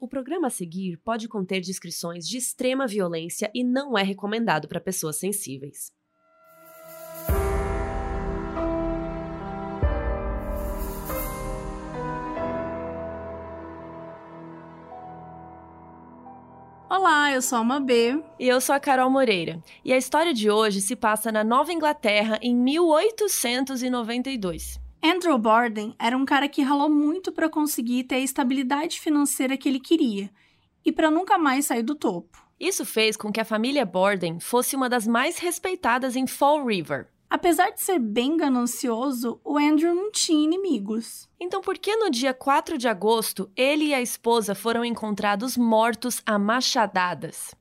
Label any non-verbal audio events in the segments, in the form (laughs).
O programa a seguir pode conter descrições de extrema violência e não é recomendado para pessoas sensíveis. Olá, eu sou a B. E eu sou a Carol Moreira. E a história de hoje se passa na Nova Inglaterra em 1892. Andrew Borden era um cara que ralou muito para conseguir ter a estabilidade financeira que ele queria e para nunca mais sair do topo. Isso fez com que a família Borden fosse uma das mais respeitadas em Fall River. Apesar de ser bem ganancioso, o Andrew não tinha inimigos. Então, por que no dia 4 de agosto ele e a esposa foram encontrados mortos a machadadas?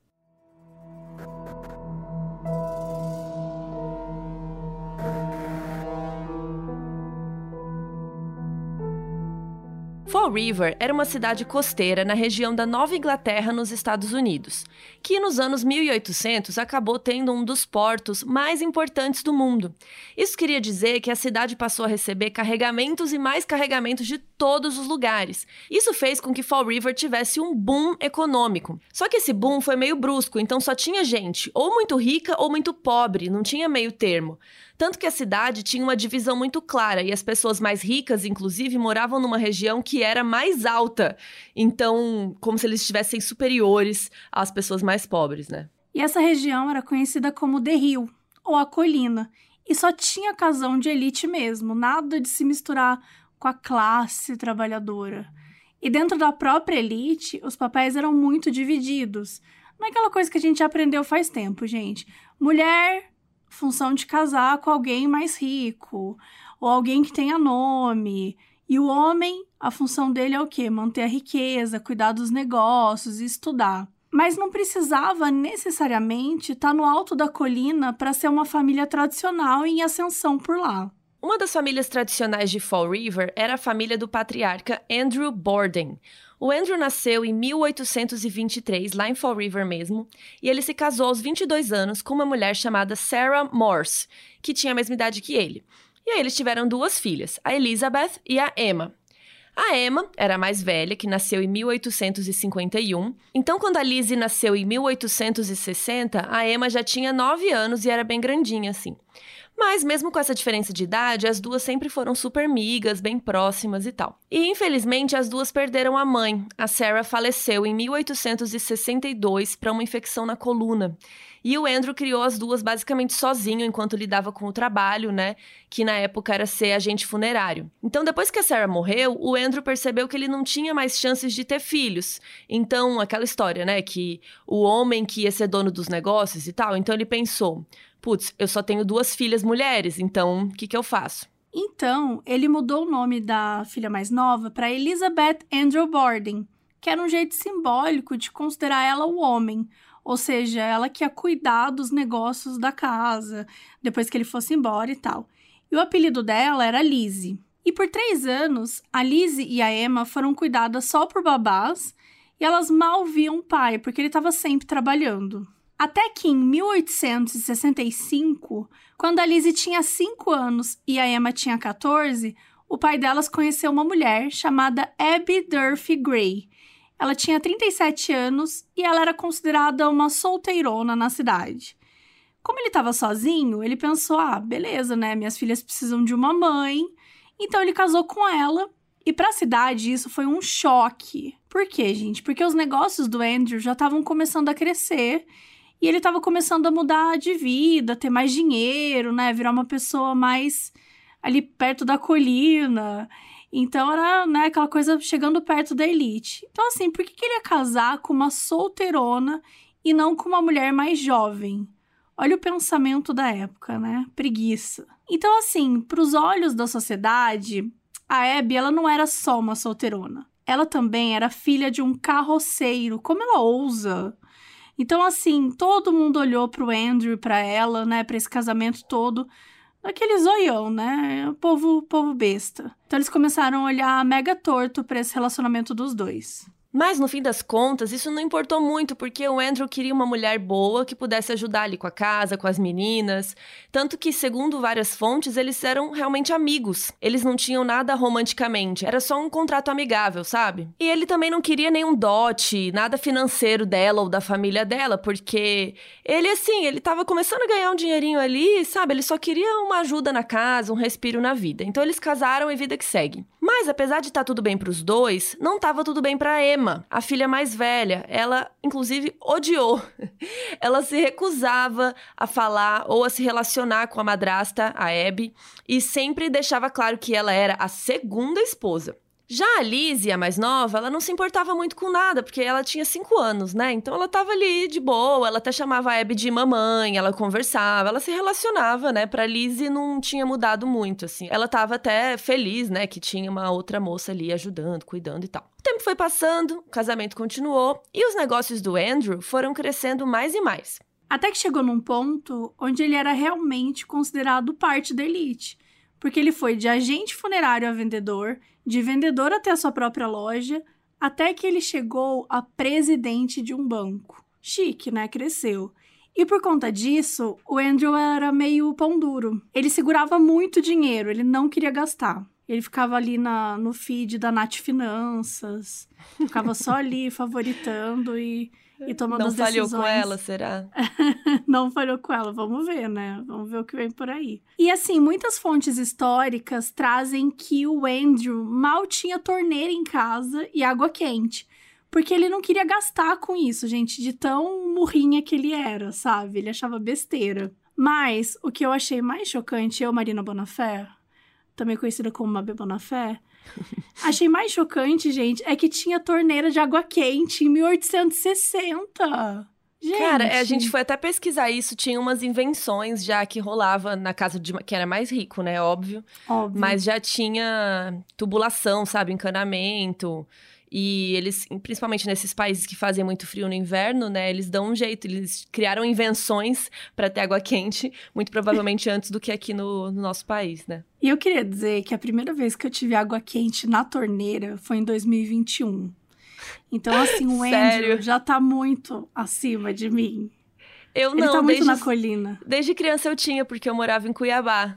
Fall River era uma cidade costeira na região da Nova Inglaterra, nos Estados Unidos, que nos anos 1800 acabou tendo um dos portos mais importantes do mundo. Isso queria dizer que a cidade passou a receber carregamentos e mais carregamentos de todos os lugares. Isso fez com que Fall River tivesse um boom econômico. Só que esse boom foi meio brusco, então só tinha gente ou muito rica ou muito pobre, não tinha meio termo. Tanto que a cidade tinha uma divisão muito clara e as pessoas mais ricas, inclusive, moravam numa região que era mais alta. Então, como se eles estivessem superiores às pessoas mais pobres, né? E essa região era conhecida como The Hill, ou a colina, e só tinha casão de elite mesmo, nada de se misturar com a classe trabalhadora. E dentro da própria elite, os papéis eram muito divididos. Não é aquela coisa que a gente aprendeu faz tempo, gente. Mulher função de casar com alguém mais rico ou alguém que tenha nome. E o homem, a função dele é o quê? Manter a riqueza, cuidar dos negócios e estudar. Mas não precisava necessariamente estar no alto da colina para ser uma família tradicional em ascensão por lá. Uma das famílias tradicionais de Fall River era a família do patriarca Andrew Borden. O Andrew nasceu em 1823, lá em Fall River mesmo, e ele se casou aos 22 anos com uma mulher chamada Sarah Morse, que tinha a mesma idade que ele. E aí eles tiveram duas filhas, a Elizabeth e a Emma. A Emma era a mais velha, que nasceu em 1851. Então, quando a Lizzie nasceu em 1860, a Emma já tinha 9 anos e era bem grandinha, assim. Mas, mesmo com essa diferença de idade, as duas sempre foram super amigas, bem próximas e tal. E, infelizmente, as duas perderam a mãe. A Sarah faleceu em 1862 para uma infecção na coluna. E o Andrew criou as duas basicamente sozinho enquanto lidava com o trabalho, né? Que na época era ser agente funerário. Então, depois que a Sarah morreu, o Andrew percebeu que ele não tinha mais chances de ter filhos. Então, aquela história, né? Que o homem que ia ser dono dos negócios e tal. Então, ele pensou: putz, eu só tenho duas filhas mulheres, então o que, que eu faço? Então, ele mudou o nome da filha mais nova para Elizabeth Andrew Borden, que era um jeito simbólico de considerar ela o homem, ou seja, ela que ia cuidar dos negócios da casa, depois que ele fosse embora e tal. E o apelido dela era Lizzie. E por três anos, a Lizzie e a Emma foram cuidadas só por babás e elas mal viam o pai, porque ele estava sempre trabalhando. Até que em 1865, quando a Lizzie tinha 5 anos e a Emma tinha 14, o pai delas conheceu uma mulher chamada Abby Durfee Gray. Ela tinha 37 anos e ela era considerada uma solteirona na cidade. Como ele estava sozinho, ele pensou: ah, beleza, né? Minhas filhas precisam de uma mãe. Então ele casou com ela. E para a cidade isso foi um choque. Por quê, gente? Porque os negócios do Andrew já estavam começando a crescer e ele estava começando a mudar de vida, ter mais dinheiro, né? Virar uma pessoa mais ali perto da colina. Então era né, aquela coisa chegando perto da elite. Então, assim, por que, que ele ia casar com uma solteirona e não com uma mulher mais jovem? Olha o pensamento da época, né? Preguiça. Então, assim, para os olhos da sociedade, a Abby ela não era só uma solteirona. Ela também era filha de um carroceiro. Como ela ousa? Então, assim, todo mundo olhou pro Andrew pra ela, né, pra esse casamento todo, aquele zoião, né? Povo, povo besta. Então eles começaram a olhar mega torto para esse relacionamento dos dois. Mas no fim das contas, isso não importou muito, porque o Andrew queria uma mulher boa que pudesse ajudar ali com a casa, com as meninas. Tanto que, segundo várias fontes, eles eram realmente amigos. Eles não tinham nada romanticamente, era só um contrato amigável, sabe? E ele também não queria nenhum dote, nada financeiro dela ou da família dela, porque ele, assim, ele tava começando a ganhar um dinheirinho ali, sabe? Ele só queria uma ajuda na casa, um respiro na vida. Então eles casaram e vida que segue. Mas apesar de estar tá tudo bem para os dois, não estava tudo bem para Emma, a filha mais velha. Ela inclusive odiou. (laughs) Ela se recusava a falar ou a se relacionar com a madrasta, a Abby, e sempre deixava claro que ela era a segunda esposa. Já a Lizzie, a mais nova, ela não se importava muito com nada, porque ela tinha cinco anos, né? Então ela tava ali de boa, ela até chamava a Abby de mamãe, ela conversava, ela se relacionava, né? Pra Lizzie não tinha mudado muito, assim. Ela tava até feliz, né? Que tinha uma outra moça ali ajudando, cuidando e tal. O tempo foi passando, o casamento continuou e os negócios do Andrew foram crescendo mais e mais. Até que chegou num ponto onde ele era realmente considerado parte da elite porque ele foi de agente funerário a vendedor, de vendedor até a sua própria loja, até que ele chegou a presidente de um banco. Chique, né? Cresceu. E por conta disso, o Andrew era meio pão duro. Ele segurava muito dinheiro, ele não queria gastar. Ele ficava ali na, no feed da Nath Finanças, ficava só ali (laughs) favoritando e e tomando Não as decisões. falhou com ela, será? (laughs) não falhou com ela, vamos ver, né? Vamos ver o que vem por aí. E assim, muitas fontes históricas trazem que o Andrew mal tinha torneira em casa e água quente. Porque ele não queria gastar com isso, gente, de tão murrinha que ele era, sabe? Ele achava besteira. Mas o que eu achei mais chocante, eu, Marina Bonafé, também conhecida como Mabê Bonafé, (laughs) Achei mais chocante, gente, é que tinha torneira de água quente em 1860. Gente. Cara, a gente foi até pesquisar isso, tinha umas invenções já que rolava na casa de que era mais rico, né, óbvio. Óbvio. Mas já tinha tubulação, sabe, encanamento. E eles, principalmente nesses países que fazem muito frio no inverno, né, eles dão um jeito, eles criaram invenções para ter água quente, muito provavelmente (laughs) antes do que aqui no, no, nosso país, né? E eu queria dizer que a primeira vez que eu tive água quente na torneira foi em 2021. Então, assim, o Andrew já tá muito acima de mim. Eu Ele não, tá muito desde, na colina. Desde criança eu tinha, porque eu morava em Cuiabá.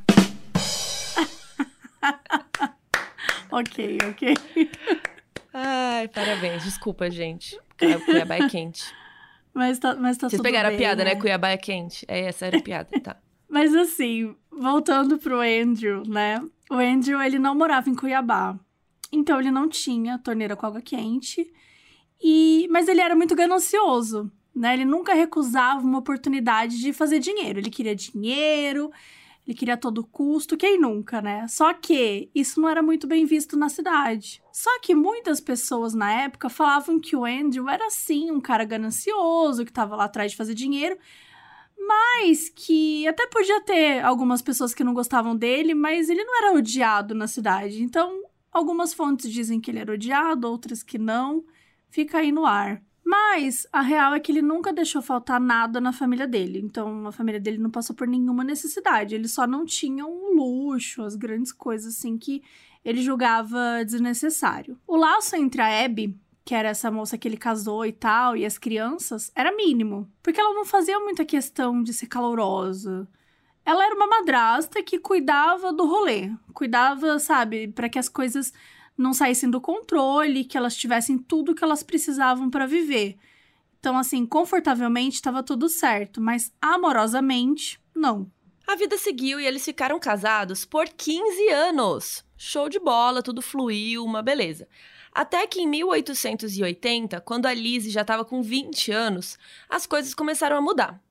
(laughs) ok, ok. (laughs) Ai, parabéns. Desculpa, gente. Cuiabá é quente. Mas tá, mas tá Vocês pegaram bem, a piada, né? né? Cuiabá é quente. É, essa era a piada, tá. (laughs) Mas assim, voltando pro Andrew, né? O Andrew, ele não morava em Cuiabá. Então, ele não tinha torneira com água quente. E... Mas ele era muito ganancioso, né? Ele nunca recusava uma oportunidade de fazer dinheiro. Ele queria dinheiro, ele queria a todo custo, quem nunca, né? Só que isso não era muito bem visto na cidade. Só que muitas pessoas na época falavam que o Andrew era sim um cara ganancioso, que estava lá atrás de fazer dinheiro, mas que até podia ter algumas pessoas que não gostavam dele, mas ele não era odiado na cidade. Então, algumas fontes dizem que ele era odiado, outras que não. Fica aí no ar. Mas a real é que ele nunca deixou faltar nada na família dele. Então a família dele não passou por nenhuma necessidade. Ele só não tinha um luxo, as grandes coisas assim que ele julgava desnecessário. O laço entre a Abby, que era essa moça que ele casou e tal, e as crianças, era mínimo. Porque ela não fazia muita questão de ser calorosa. Ela era uma madrasta que cuidava do rolê. Cuidava, sabe, para que as coisas não saíssem do controle, que elas tivessem tudo que elas precisavam para viver. Então, assim, confortavelmente estava tudo certo, mas amorosamente, não. A vida seguiu e eles ficaram casados por 15 anos. Show de bola, tudo fluiu, uma beleza. Até que em 1880, quando a Lizzie já estava com 20 anos, as coisas começaram a mudar.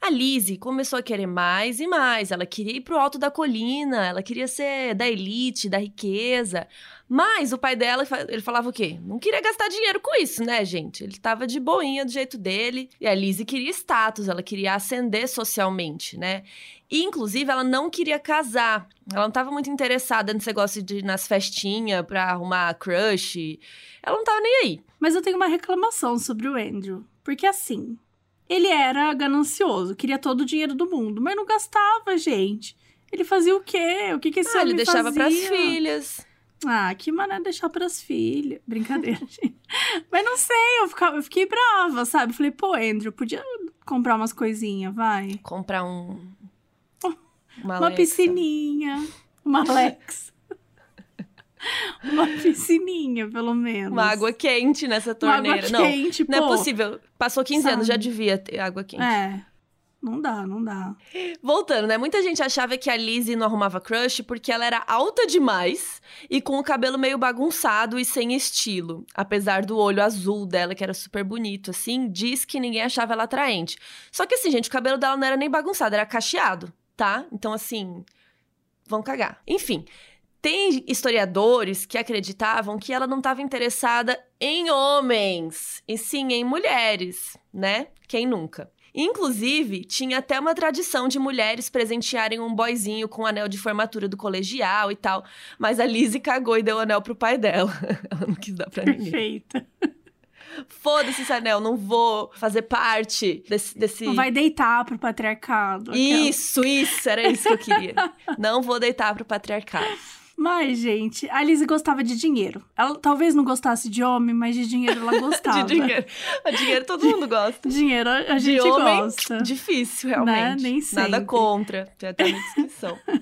A Lizzie começou a querer mais e mais. Ela queria ir pro alto da colina, ela queria ser da elite, da riqueza. Mas o pai dela, ele falava o quê? Não queria gastar dinheiro com isso, né, gente? Ele tava de boinha do jeito dele. E a Lizzie queria status, ela queria ascender socialmente, né? E, inclusive, ela não queria casar. Ela não estava muito interessada nesse negócio de ir nas festinhas pra arrumar crush. Ela não tava nem aí. Mas eu tenho uma reclamação sobre o Andrew. Porque assim, ele era ganancioso, queria todo o dinheiro do mundo, mas não gastava, gente. Ele fazia o quê? O que, que esse ah, ele deixava fazia? pras filhas. Ah, que mané deixar pras filhas. Brincadeira, (laughs) gente. Mas não sei, eu, ficava, eu fiquei brava, sabe? Falei, pô, Andrew, podia comprar umas coisinhas, vai. Comprar um. (laughs) Uma, Uma Alexa. piscininha, uma Alex. (laughs) uma piscininha, pelo menos. Uma água quente nessa Uma água torneira. não, quente, não é pô. possível. Passou 15 anos, Sabe? já devia ter água quente. É. Não dá, não dá. Voltando, né? Muita gente achava que a Lizzie não arrumava crush porque ela era alta demais e com o cabelo meio bagunçado e sem estilo. Apesar do olho azul dela, que era super bonito, assim, diz que ninguém achava ela atraente. Só que assim, gente, o cabelo dela não era nem bagunçado, era cacheado, tá? Então, assim, vão cagar. Enfim. Tem historiadores que acreditavam que ela não estava interessada em homens, e sim em mulheres, né? Quem nunca? Inclusive, tinha até uma tradição de mulheres presentearem um boyzinho com o anel de formatura do colegial e tal. Mas a Lizzie cagou e deu o anel pro pai dela. (laughs) Ela não quis dar pra ninguém. Perfeita. Foda-se esse anel, não vou fazer parte desse. desse... Não vai deitar pro patriarcado. aquela. Isso, isso, era isso que eu queria. (laughs) não vou deitar pro patriarcado. Mas, gente, a Lizzie gostava de dinheiro. Ela talvez não gostasse de homem, mas de dinheiro ela (laughs) gostava. De dinheiro. De dinheiro todo mundo gosta. (laughs) Dinheiro a a De gente homem, gosta. difícil, realmente. Né? Nem Nada contra. Tem até uma descrição. (laughs)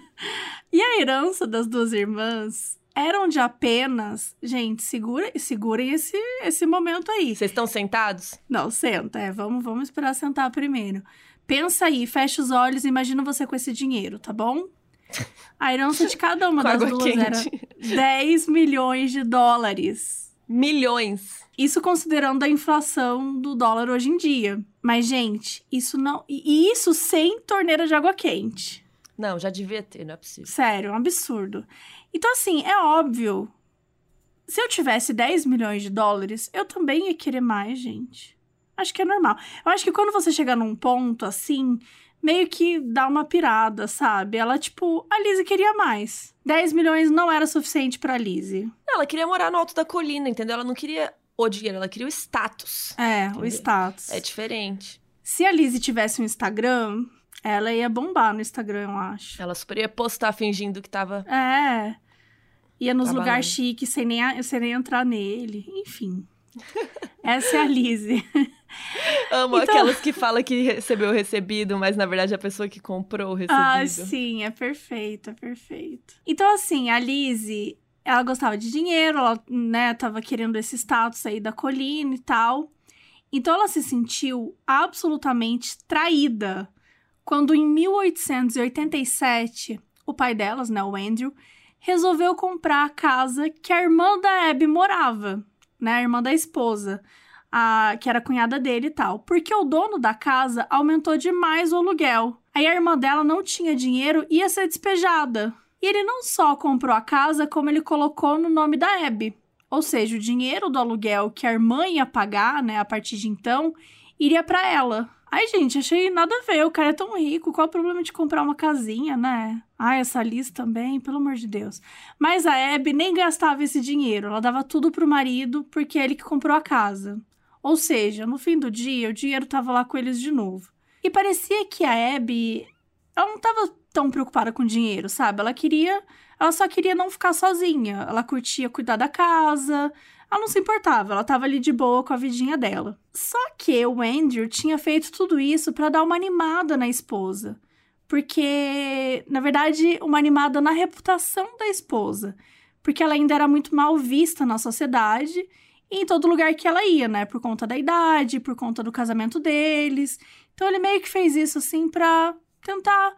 E a herança das duas irmãs eram de apenas. Gente, segura, segurem esse, esse momento aí. Vocês estão sentados? Não, senta, é. Vamos, vamos esperar sentar primeiro. Pensa aí, fecha os olhos e imagina você com esse dinheiro, tá bom? A herança de cada uma (laughs) das duas quente. era 10 milhões de dólares. Milhões. Isso considerando a inflação do dólar hoje em dia. Mas, gente, isso não. E isso sem torneira de água quente. Não, já devia ter, não é possível. Sério, um absurdo. Então, assim, é óbvio. Se eu tivesse 10 milhões de dólares, eu também ia querer mais, gente. Acho que é normal. Eu acho que quando você chegar num ponto assim, meio que dá uma pirada, sabe? Ela, tipo, a Lizzie queria mais. 10 milhões não era suficiente pra Lizzie. Ela queria morar no alto da colina, entendeu? Ela não queria o dinheiro, ela queria o status. É, o Entendi. status. É diferente. Se a Lizzie tivesse um Instagram, ela ia bombar no Instagram, eu acho. Ela super ia postar fingindo que tava. É. Ia nos lugares chiques sem nem, sem nem entrar nele. Enfim. Essa é a Lizzie. (laughs) Amo Então- aquelas que falam que recebeu o recebido, mas na verdade é a pessoa que comprou o recebido. Ah, sim, é perfeito, é perfeito. Então, assim, a Lizzie, ela gostava de dinheiro, ela, né, tava querendo esse status aí da colina e tal. Então, ela se sentiu absolutamente traída quando, em 1887, o pai delas, né, o Andrew, resolveu comprar a casa que a irmã da Abby morava, né, a irmã da esposa. A, que era a cunhada dele e tal. Porque o dono da casa aumentou demais o aluguel. Aí a irmã dela não tinha dinheiro e ia ser despejada. E ele não só comprou a casa, como ele colocou no nome da Abby. Ou seja, o dinheiro do aluguel que a irmã ia pagar, né, a partir de então, iria pra ela. Ai, gente, achei nada a ver. O cara é tão rico. Qual o problema de comprar uma casinha, né? Ai, essa Liz também, pelo amor de Deus. Mas a Abby nem gastava esse dinheiro. Ela dava tudo pro marido porque é ele que comprou a casa. Ou seja, no fim do dia, o dinheiro tava lá com eles de novo. E parecia que a Abby, ela não tava tão preocupada com dinheiro, sabe? Ela queria, ela só queria não ficar sozinha. Ela curtia cuidar da casa, ela não se importava, ela tava ali de boa com a vidinha dela. Só que o Andrew tinha feito tudo isso pra dar uma animada na esposa. Porque, na verdade, uma animada na reputação da esposa. Porque ela ainda era muito mal vista na sociedade e em todo lugar que ela ia, né? Por conta da idade, por conta do casamento deles. Então ele meio que fez isso assim pra tentar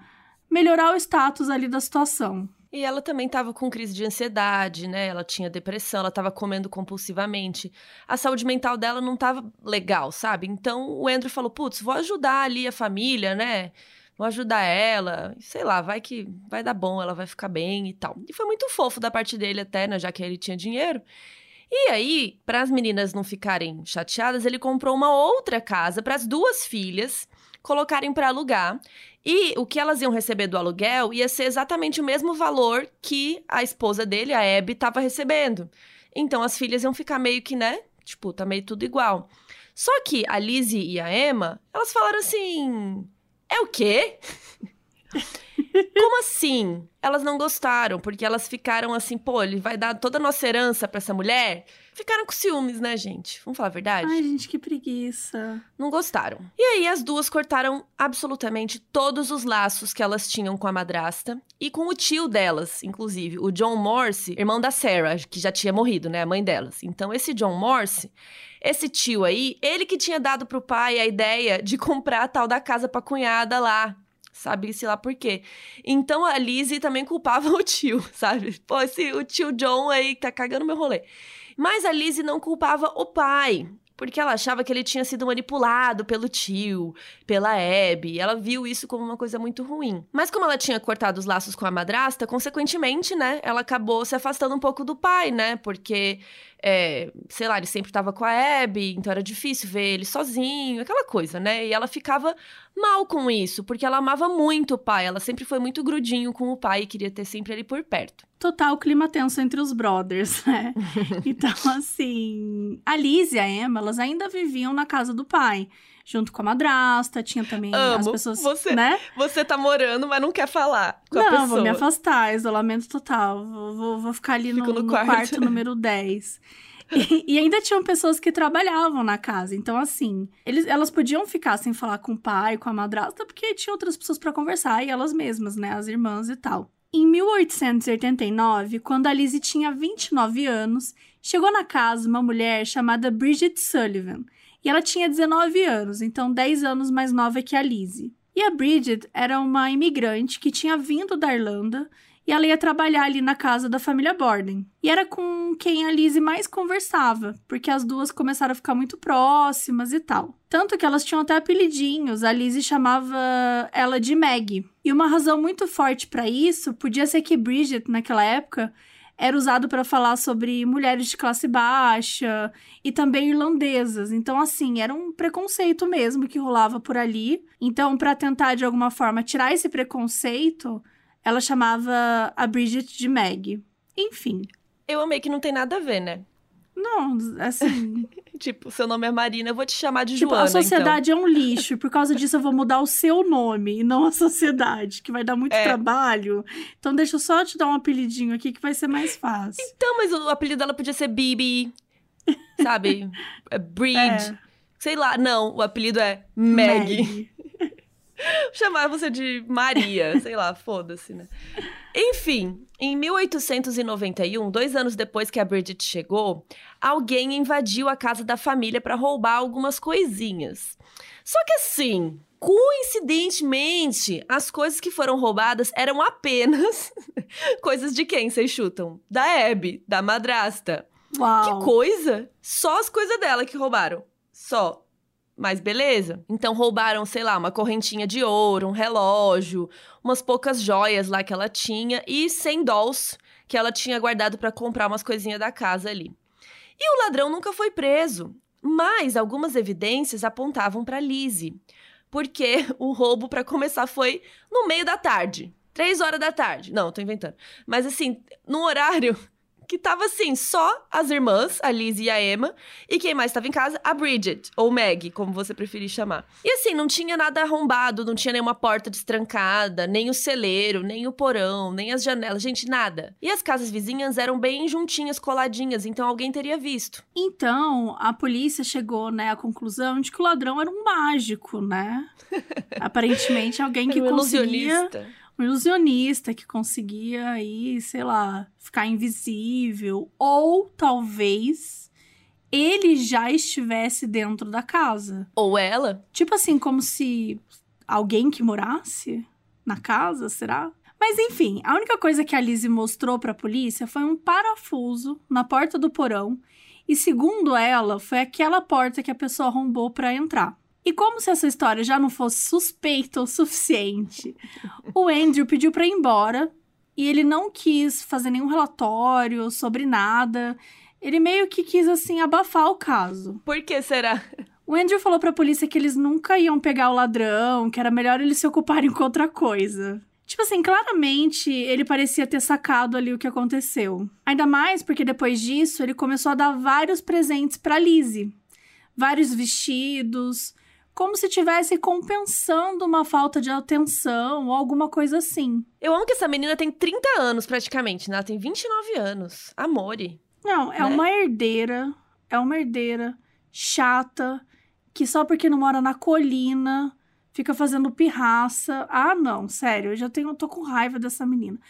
melhorar o status ali da situação. E ela também tava com crise de ansiedade, né? Ela tinha depressão, ela tava comendo compulsivamente. A saúde mental dela não tava legal, sabe? Então o Andrew falou: putz, vou ajudar ali a família, né? Vou ajudar ela, sei lá, vai que vai dar bom, ela vai ficar bem e tal. E foi muito fofo da parte dele até, né? Já que ele tinha dinheiro. E aí, para as meninas não ficarem chateadas, ele comprou uma outra casa para as duas filhas colocarem para alugar. E o que elas iam receber do aluguel ia ser exatamente o mesmo valor que a esposa dele, a Abby, estava recebendo. Então as filhas iam ficar meio que, né? Tipo, tá meio tudo igual. Só que a Lizzie e a Emma, elas falaram assim: é o quê? (laughs) Como assim? Elas não gostaram, porque elas ficaram assim, pô, ele vai dar toda a nossa herança pra essa mulher? Ficaram com ciúmes, né, gente? Vamos falar a verdade? Ai, gente, que preguiça. Não gostaram. E aí as duas cortaram absolutamente todos os laços que elas tinham com a madrasta e com o tio delas, inclusive, o John Morse, irmão da Sarah, que já tinha morrido, né, a mãe delas. Então esse John Morse, esse tio aí, ele que tinha dado pro pai a ideia de comprar a tal da casa pra cunhada lá, sabe-se lá por quê. Então a Lizzie também culpava (laughs) o tio, sabe? Pô, esse, o tio John aí tá cagando meu rolê. Mas a Lizzie não culpava o pai, porque ela achava que ele tinha sido manipulado pelo tio, pela Abby. Ela viu isso como uma coisa muito ruim. Mas como ela tinha cortado os laços com a madrasta, consequentemente, né, ela acabou se afastando um pouco do pai, né? Porque é, sei lá, ele sempre estava com a Abby, então era difícil ver ele sozinho, aquela coisa, né? E ela ficava mal com isso, porque ela amava muito o pai, ela sempre foi muito grudinho com o pai e queria ter sempre ele por perto. Total clima tenso entre os brothers, (laughs) né? então, assim, a Liz e a Emma, elas ainda viviam na casa do pai junto com a madrasta, tinha também Amo. as pessoas, você, né? Você tá morando, mas não quer falar com não, a pessoa. vou me afastar, isolamento total. Vou, vou, vou ficar ali no, no no quarto. quarto. (laughs) número 10. E, e ainda tinham pessoas que trabalhavam na casa. Então, assim, eles, elas podiam ficar sem falar com o pai, com a madrasta, porque tinha outras pessoas pra conversar, e elas mesmas, né? As irmãs e tal. Em 1889, quando a Lizzie tinha 29 anos, chegou na casa uma mulher chamada Bridget Sullivan. E ela tinha 19 anos, então 10 anos mais nova que a Lizzie. E a Bridget era uma imigrante que tinha vindo da Irlanda e ela ia trabalhar ali na casa da família Borden. E era com quem a Lizzie mais conversava, porque as duas começaram a ficar muito próximas e tal. Tanto que elas tinham até apelidinhos, a Lizzie chamava ela de Maggie. E uma razão muito forte para isso podia ser que Bridget, naquela época, era usado para falar sobre mulheres de classe baixa e também irlandesas. Então, assim, era um preconceito mesmo que rolava por ali. Então, para tentar de alguma forma tirar esse preconceito, ela chamava a Bridget de Meg. Enfim. Eu amei que não tem nada a ver, né? Não, assim. (laughs) Tipo, seu nome é Marina, eu vou te chamar de tipo, Joana, a sociedade é um lixo. e Por causa disso, eu vou mudar o seu nome e não a sociedade, que vai dar muito É. trabalho. Então, deixa eu só te dar um apelidinho aqui que vai ser mais fácil. Então, mas o apelido dela podia ser Bibi, (laughs) sabe? É Breed. É. Sei lá, não, o apelido é Meg. Meg. (laughs) Chamar você de Maria, sei lá, foda-se, né? Enfim, em 1891, dois anos depois que a Bridget chegou, alguém invadiu a casa da família para roubar algumas coisinhas. Só que assim, coincidentemente, as coisas que foram roubadas eram apenas (laughs) coisas de quem vocês chutam? Da Abby, da madrasta. Uau. Que coisa! Só as coisas dela que roubaram. Só. Mas beleza. Então roubaram, sei lá, uma correntinha de ouro, um relógio, umas poucas joias lá que ela tinha e 100 dolls que ela tinha guardado pra comprar umas coisinhas da casa ali. E o ladrão nunca foi preso, mas algumas evidências apontavam pra Lizzie, porque (laughs) o roubo pra começar foi no meio da tarde, três horas da tarde. Não, tô inventando. Mas assim, num horário que tava assim, só as irmãs, a Liz e a Emma, e quem mais tava em casa? A Bridget, ou Meg, como você preferir chamar. E assim, não tinha nada arrombado, não tinha nenhuma porta destrancada, nem o celeiro, nem o porão, nem as janelas, gente, nada. E as casas vizinhas eram bem juntinhas, coladinhas, então alguém teria visto. Então, a polícia chegou, né, à conclusão de que o ladrão era um mágico, né? (laughs) Aparentemente, alguém que um conseguia... Um ilusionista que conseguia aí, sei lá, ficar invisível. Ou talvez ele já estivesse dentro da casa. Ou ela. Tipo assim, como se alguém que morasse na casa, será? Mas enfim, a única coisa que a Lizzie mostrou pra polícia foi um parafuso na porta do porão. E segundo ela, foi aquela porta que a pessoa arrombou pra entrar. E como se essa história já não fosse suspeita o suficiente, o Andrew pediu pra ir embora e ele não quis fazer nenhum relatório sobre nada. Ele meio que quis assim abafar o caso. Por que será? O Andrew falou pra polícia que eles nunca iam pegar o ladrão, que era melhor eles se ocuparem com outra coisa. Tipo assim, claramente ele parecia ter sacado ali o que aconteceu. Ainda mais porque depois disso ele começou a dar vários presentes pra Lizzie. Vários vestidos, como se estivesse compensando uma falta de atenção ou alguma coisa assim. Eu amo que essa menina tem 30 anos praticamente, né? Ela tem 29 anos. Amore. Não, é Né? uma herdeira, é uma herdeira chata, que só porque não mora na colina fica fazendo pirraça. Ah, não, sério, eu já tenho, eu tô com raiva dessa menina.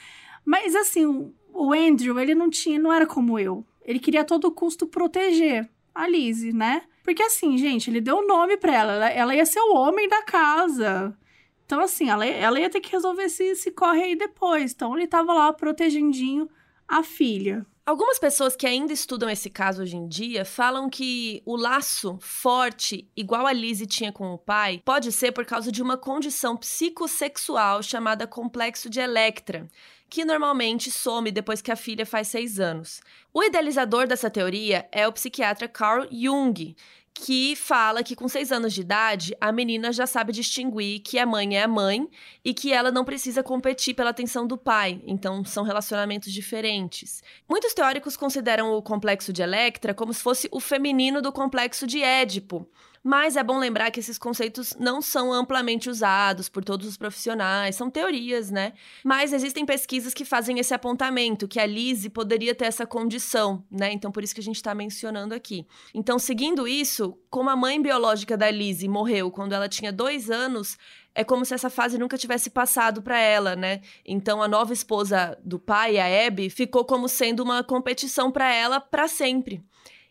Mas assim, o- o Andrew, ele não tinha, não era como eu. Ele queria a todo custo proteger a Lizzie, né? Porque assim, gente, ele deu o nome pra ela, ela, ela ia ser o homem da casa. Então, assim, ela, ela ia ter que resolver esse, corre aí depois. Então, ele tava lá protegendinho a filha. Algumas pessoas que ainda estudam esse caso hoje em dia falam que o laço forte, igual a Lizzie tinha com o pai, pode ser por causa de uma condição psicossexual chamada complexo de Electra, que normalmente some depois que a filha faz seis anos. O idealizador dessa teoria é o psiquiatra Carl Jung, que fala que com seis anos de idade a menina já sabe distinguir que a mãe é a mãe e que ela não precisa competir pela atenção do pai. Então são relacionamentos diferentes. Muitos teóricos consideram o complexo de Electra como se fosse o feminino do complexo de Édipo. Mas é bom lembrar que esses conceitos não são amplamente usados por todos os profissionais, são teorias, né? Mas existem pesquisas que fazem esse apontamento, que a Lizzie poderia ter essa condição, né? Então por isso que a gente está mencionando aqui. Então, seguindo isso, como a mãe biológica da Lizzie morreu quando ela tinha dois anos, é como se essa fase nunca tivesse passado para ela, né? Então a nova esposa do pai, a Abby, ficou como sendo uma competição para ela para sempre.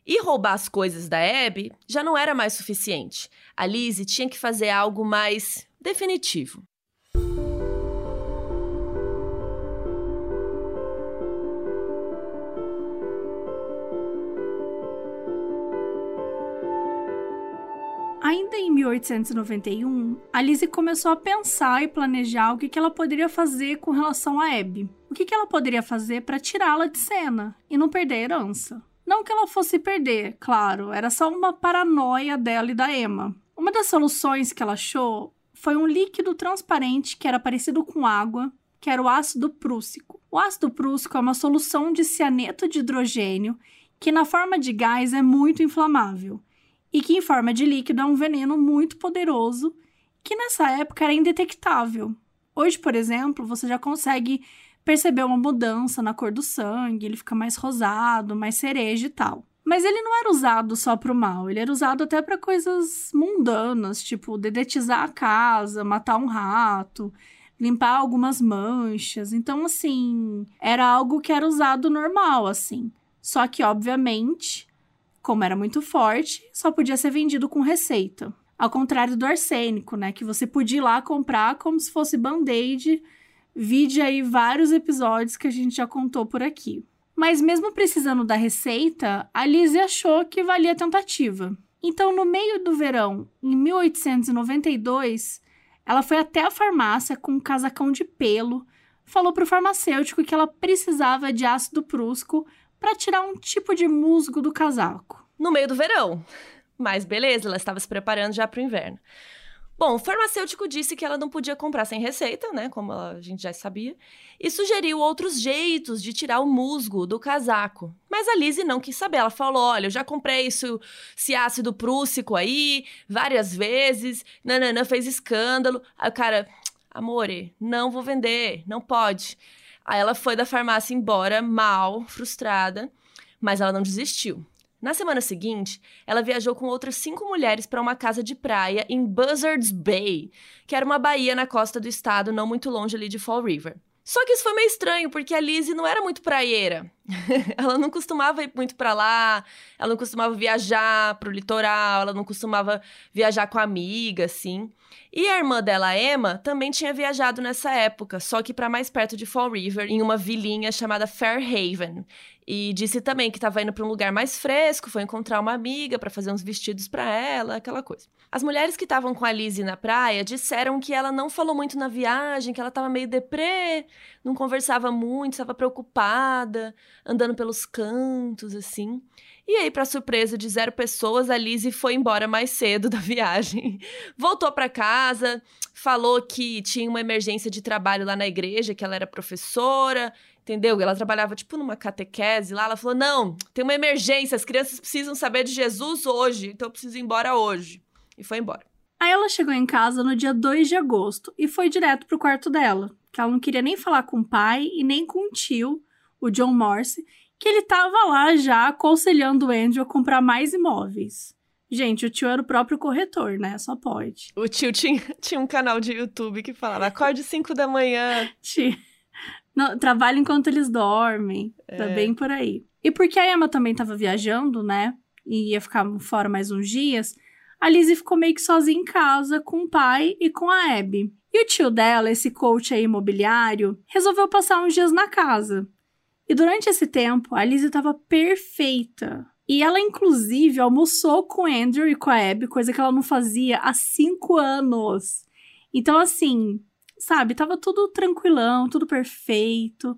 E roubar as coisas da Abby já não era mais suficiente. A Lizzie tinha que fazer algo mais definitivo. Ainda em 1891, a Lizzie começou a pensar e planejar o que, ela poderia fazer com relação a Abby. O que ela poderia fazer para tirá-la de cena e não perder a herança. Não que ela fosse perder, claro, era só uma paranoia dela e da Emma. Uma das soluções que ela achou foi um líquido transparente que era parecido com água, que era o ácido prússico. O ácido prússico é uma solução de cianeto de hidrogênio que, na forma de gás, é muito inflamável e que, em forma de líquido, é um veneno muito poderoso que, nessa época, era indetectável. Hoje, por exemplo, você já consegue perceber uma mudança na cor do sangue, ele fica mais rosado, mais cereja e tal. Mas ele não era usado só para o mal, ele era usado até para coisas mundanas, tipo dedetizar a casa, matar um rato, limpar algumas manchas. Então, assim, era algo que era usado normal, assim. Só que, obviamente, como era muito forte, só podia ser vendido com receita. Ao contrário do arsênico, né? Que você podia ir lá comprar como se fosse band-aid. Vide aí vários episódios que a gente já contou por aqui. Mas mesmo precisando da receita, a Lizzie achou que valia a tentativa. Então, no meio do verão, em 1892, ela foi até a farmácia com um casacão de pelo, falou para o farmacêutico que ela precisava de ácido prusco para tirar um tipo de musgo do casaco. No meio do verão. Mas beleza, ela estava se preparando já para o inverno. Bom, o farmacêutico disse que ela não podia comprar sem receita, né? Como a gente já sabia, e sugeriu outros jeitos de tirar o musgo do casaco. Mas a Lizzie não quis saber. Ela falou: olha, eu já comprei isso, esse ácido prússico aí várias vezes, nananã, fez escândalo. Aí o cara, amore, não vou vender, não pode. Aí ela foi da farmácia embora, mal, frustrada, mas ela não desistiu. Na semana seguinte, ela viajou com outras cinco mulheres para uma casa de praia em Buzzards Bay, que era uma baía na costa do estado, não muito longe ali de Fall River. Só que isso foi meio estranho, porque a Lizzie não era muito praieira. (laughs) ela não costumava ir muito para lá, ela não costumava viajar pro litoral, ela não costumava viajar com amiga, assim. E a irmã dela, Emma, também tinha viajado nessa época, só que para mais perto de Fall River, em uma vilinha chamada Fairhaven. E disse também que estava indo para um lugar mais fresco, foi encontrar uma amiga para fazer uns vestidos para ela, aquela coisa. As mulheres que estavam com a Lizzie na praia disseram que ela não falou muito na viagem, que ela estava meio deprê, não conversava muito, estava preocupada, andando pelos cantos, assim. E aí, para surpresa de zero pessoas, a Lizzie foi embora mais cedo da (laughs) viagem. Voltou para casa, falou que tinha uma emergência de trabalho lá na igreja, que ela era professora, entendeu? Ela trabalhava tipo numa catequese lá. Ela falou: Não, tem uma emergência, as crianças precisam saber de Jesus hoje, então eu preciso ir embora hoje. E foi embora. Aí ela chegou em casa no dia 2 de agosto e foi direto pro quarto dela, que ela não queria nem falar com o pai e nem com o tio, o John Morse, que ele tava lá já aconselhando o Andrew a comprar mais imóveis. Gente, o tio era o próprio corretor, né? Só pode. O tio tinha, (laughs) tinha um canal de YouTube que falava: acorde 5 da manhã. Tio. Não, trabalha enquanto eles dormem. Tá é. Tá bem por aí. E porque a Emma também tava viajando, né? E ia ficar fora mais uns dias, a Lizzie ficou meio que sozinha em casa com o pai e com a Abby. E o tio dela, esse coach aí imobiliário, resolveu passar uns dias na casa. E durante esse tempo, a Lizzie estava perfeita. E ela, inclusive, almoçou com o Andrew e com a Abby, coisa que ela não fazia há cinco anos. Então, assim, sabe, tava tudo tranquilão, tudo perfeito.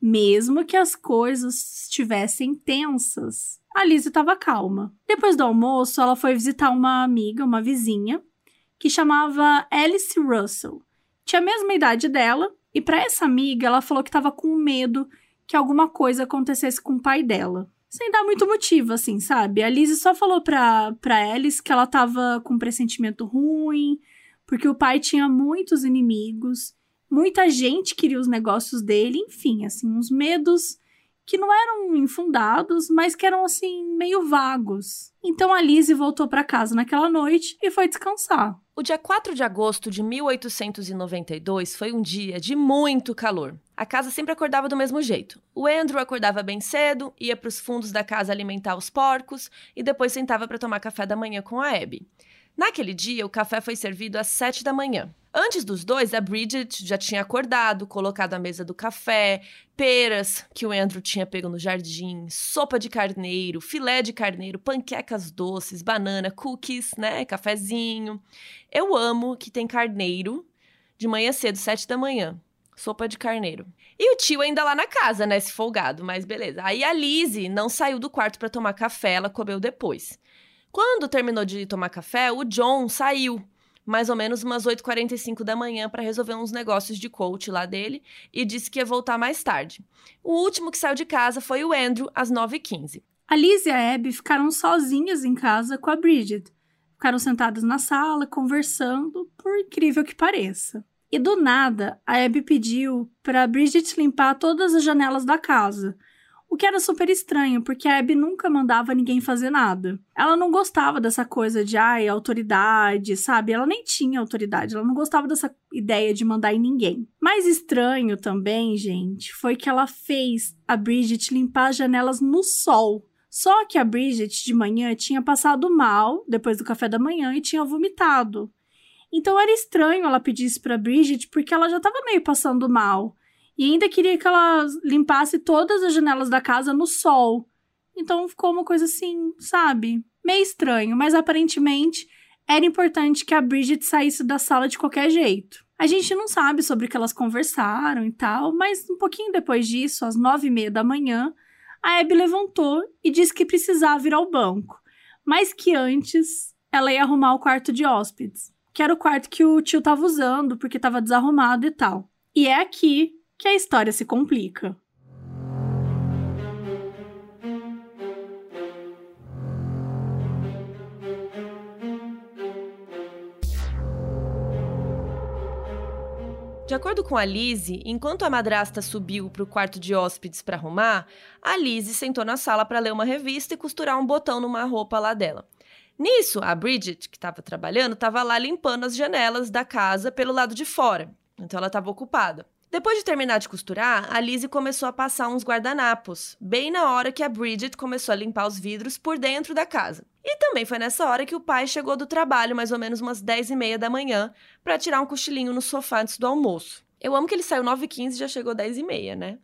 Mesmo que as coisas estivessem tensas, a Lizzie estava calma. Depois do almoço, ela foi visitar uma amiga, uma vizinha, que chamava Alice Russell. Tinha a mesma idade dela, e para essa amiga, ela falou que estava com medo que alguma coisa acontecesse com o pai dela sem dar muito motivo, assim, sabe? A Lizzie só falou pra, pra Alice que ela tava com um pressentimento ruim, porque o pai tinha muitos inimigos, muita gente queria os negócios dele, enfim, assim, uns medos que não eram infundados, mas que eram assim meio vagos. Então a Lizzie voltou para casa naquela noite e foi descansar. O dia 4 de agosto de 1892 foi um dia de muito calor. A casa sempre acordava do mesmo jeito. O Andrew acordava bem cedo, ia para os fundos da casa alimentar os porcos e depois sentava para tomar café da manhã com a Abby. Naquele dia, o café foi servido às sete da manhã. Antes dos dois, a Bridget já tinha acordado, colocado a mesa do café, peras que o Andrew tinha pego no jardim, sopa de carneiro, filé de carneiro, panquecas doces, banana, cookies, né, cafezinho. Eu amo que tem carneiro de manhã cedo, sete da manhã. Sopa de carneiro. E o tio ainda lá na casa, né, esse folgado, mas beleza. Aí a Lizzie não saiu do quarto para tomar café, ela comeu depois. Quando terminou de tomar café, o John saiu, mais ou menos umas 8h45 da manhã, para resolver uns negócios de coach lá dele e disse que ia voltar mais tarde. O último que saiu de casa foi o Andrew, às 9h15. A Liz e a Abby ficaram sozinhas em casa com a Bridget. Ficaram sentadas na sala, conversando, por incrível que pareça. E do nada, a Abby pediu para Bridget limpar todas as janelas da casa, o que era super estranho, porque a Abby nunca mandava ninguém fazer nada. Ela não gostava dessa coisa de, ai, autoridade, sabe? Ela nem tinha autoridade, ela não gostava dessa ideia de mandar em ninguém. Mais estranho também, gente, foi que ela fez a Bridget limpar as janelas no sol. Só que a Bridget de manhã tinha passado mal depois do café da manhã e tinha vomitado. Então era estranho ela pedir isso pra Bridget porque ela já tava meio passando mal. E ainda queria que ela limpasse todas as janelas da casa no sol. Então ficou uma coisa assim, sabe? Meio estranho, mas aparentemente era importante que a Bridget saísse da sala de qualquer jeito. A gente não sabe sobre o que elas conversaram e tal, mas um pouquinho depois disso, às nove e meia da manhã, a Abby levantou e disse que precisava ir ao banco, mas que antes ela ia arrumar o quarto de hóspedes, que era o quarto que o tio estava usando porque estava desarrumado e tal. E é aqui que a história se complica. De acordo com a Lizzie, enquanto a madrasta subiu para o quarto de hóspedes para arrumar, a Lizzie sentou na sala para ler uma revista e costurar um botão numa roupa lá dela. Nisso, a Bridget, que estava trabalhando, estava lá limpando as janelas da casa pelo lado de fora. Então ela estava ocupada. Depois de terminar de costurar, a Lizzie começou a passar uns guardanapos, bem na hora que a Bridget começou a limpar os vidros por dentro da casa. E também foi nessa hora que o pai chegou do trabalho, mais ou menos umas 10 e meia da manhã, para tirar um cochilinho no sofá antes do almoço. Eu amo que ele saiu 9h15 e já chegou 10 e meia, né?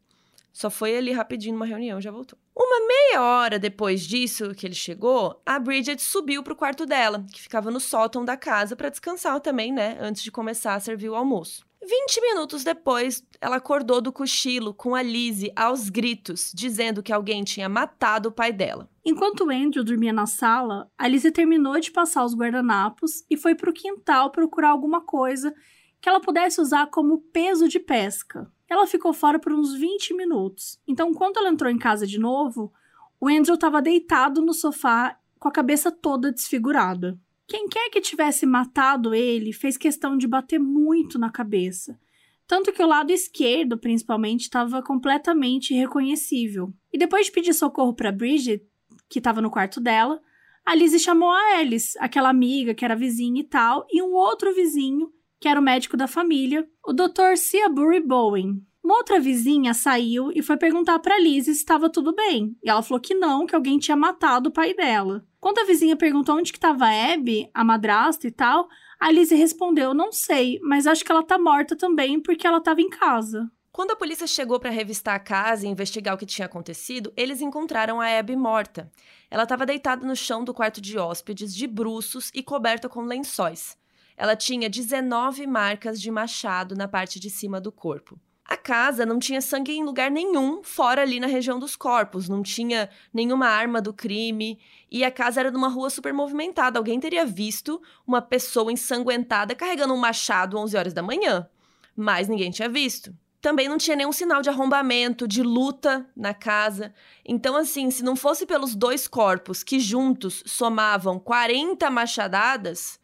Só foi ali rapidinho numa reunião já voltou. Uma meia hora depois disso que ele chegou, a Bridget subiu pro quarto dela, que ficava no sótão da casa, para descansar também, né? Antes de começar a servir o almoço. 20 minutos depois, ela acordou do cochilo com a Lizzie aos gritos, dizendo que alguém tinha matado o pai dela. Enquanto Andrew dormia na sala, a Lizzie terminou de passar os guardanapos e foi para o quintal procurar alguma coisa que ela pudesse usar como peso de pesca. Ela ficou fora por uns 20 minutos. Então, quando ela entrou em casa de novo, o Andrew estava deitado no sofá com a cabeça toda desfigurada. Quem quer que tivesse matado ele fez questão de bater muito na cabeça. Tanto que o lado esquerdo, principalmente, estava completamente irreconhecível. E depois de pedir socorro para Bridget, que estava no quarto dela, a Lizzie chamou a Alice, aquela amiga que era vizinha e tal, e um outro vizinho, que era o médico da família, o Dr. Seabury Bowen. Uma outra vizinha saiu e foi perguntar para Lizzie se estava tudo bem. E ela falou que não, que alguém tinha matado o pai dela. Quando a vizinha perguntou onde que estava a Abby, a madrasta e tal, a Lizzie respondeu: "Não sei, mas acho que ela tá morta também porque ela estava em casa". Quando a polícia chegou para revistar a casa e investigar o que tinha acontecido, eles encontraram a Abby morta. Ela estava deitada no chão do quarto de hóspedes, de bruços e coberta com lençóis. Ela tinha 19 marcas de machado na parte de cima do corpo. A casa não tinha sangue em lugar nenhum, fora ali na região dos corpos, não tinha nenhuma arma do crime, e a casa era numa rua super movimentada. Alguém teria visto uma pessoa ensanguentada carregando um machado 11 horas da manhã, mas ninguém tinha visto. Também não tinha nenhum sinal de arrombamento, de luta na casa. Então, assim, se não fosse pelos dois corpos que juntos somavam 40 machadadas,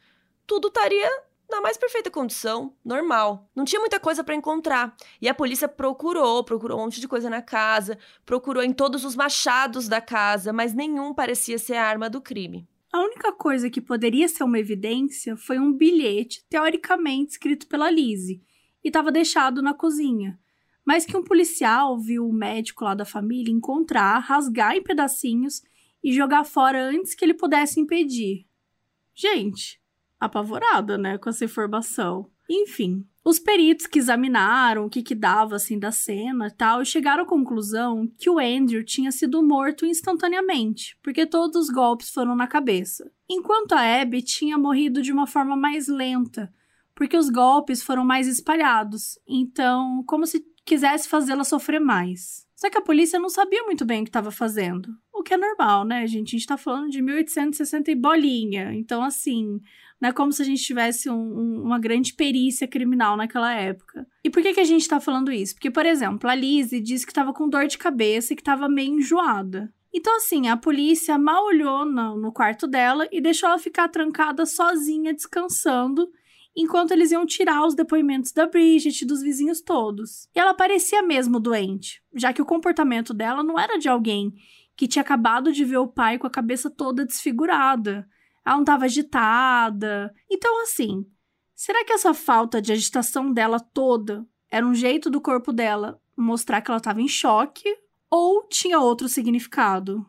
tudo estaria na mais perfeita condição, normal. Não tinha muita coisa para encontrar. E a polícia procurou, procurou um monte de coisa na casa, procurou em todos os machados da casa, mas nenhum parecia ser a arma do crime. A única coisa que poderia ser uma evidência foi um bilhete, teoricamente escrito pela Lizzie, e estava deixado na cozinha. Mas que um policial viu o médico lá da família encontrar, rasgar em pedacinhos e jogar fora antes que ele pudesse impedir. Gente, apavorada, né, com essa informação. Enfim, os peritos que examinaram o que, que dava assim da cena e tal, chegaram à conclusão que o Andrew tinha sido morto instantaneamente, porque todos os golpes foram na cabeça. Enquanto a Abby tinha morrido de uma forma mais lenta, porque os golpes foram mais espalhados. Então, como se quisesse fazê-la sofrer mais. Só que a polícia não sabia muito bem o que estava fazendo. O que é normal, né, gente? A gente tá falando de 1860 e bolinha. Então, assim, não é como se a gente tivesse um, um, uma grande perícia criminal naquela época. E por que, que a gente tá falando isso? Porque, por exemplo, a Lizzie disse que estava com dor de cabeça e que estava meio enjoada. Então, assim, a polícia mal olhou no, no quarto dela e deixou ela ficar trancada sozinha, descansando, enquanto eles iam tirar os depoimentos da Bridget e dos vizinhos todos. E ela parecia mesmo doente, já que o comportamento dela não era de alguém que tinha acabado de ver o pai com a cabeça toda desfigurada. Ela não estava agitada. Então, assim, será que essa falta de agitação dela toda era um jeito do corpo dela mostrar que ela estava em choque ou tinha outro significado?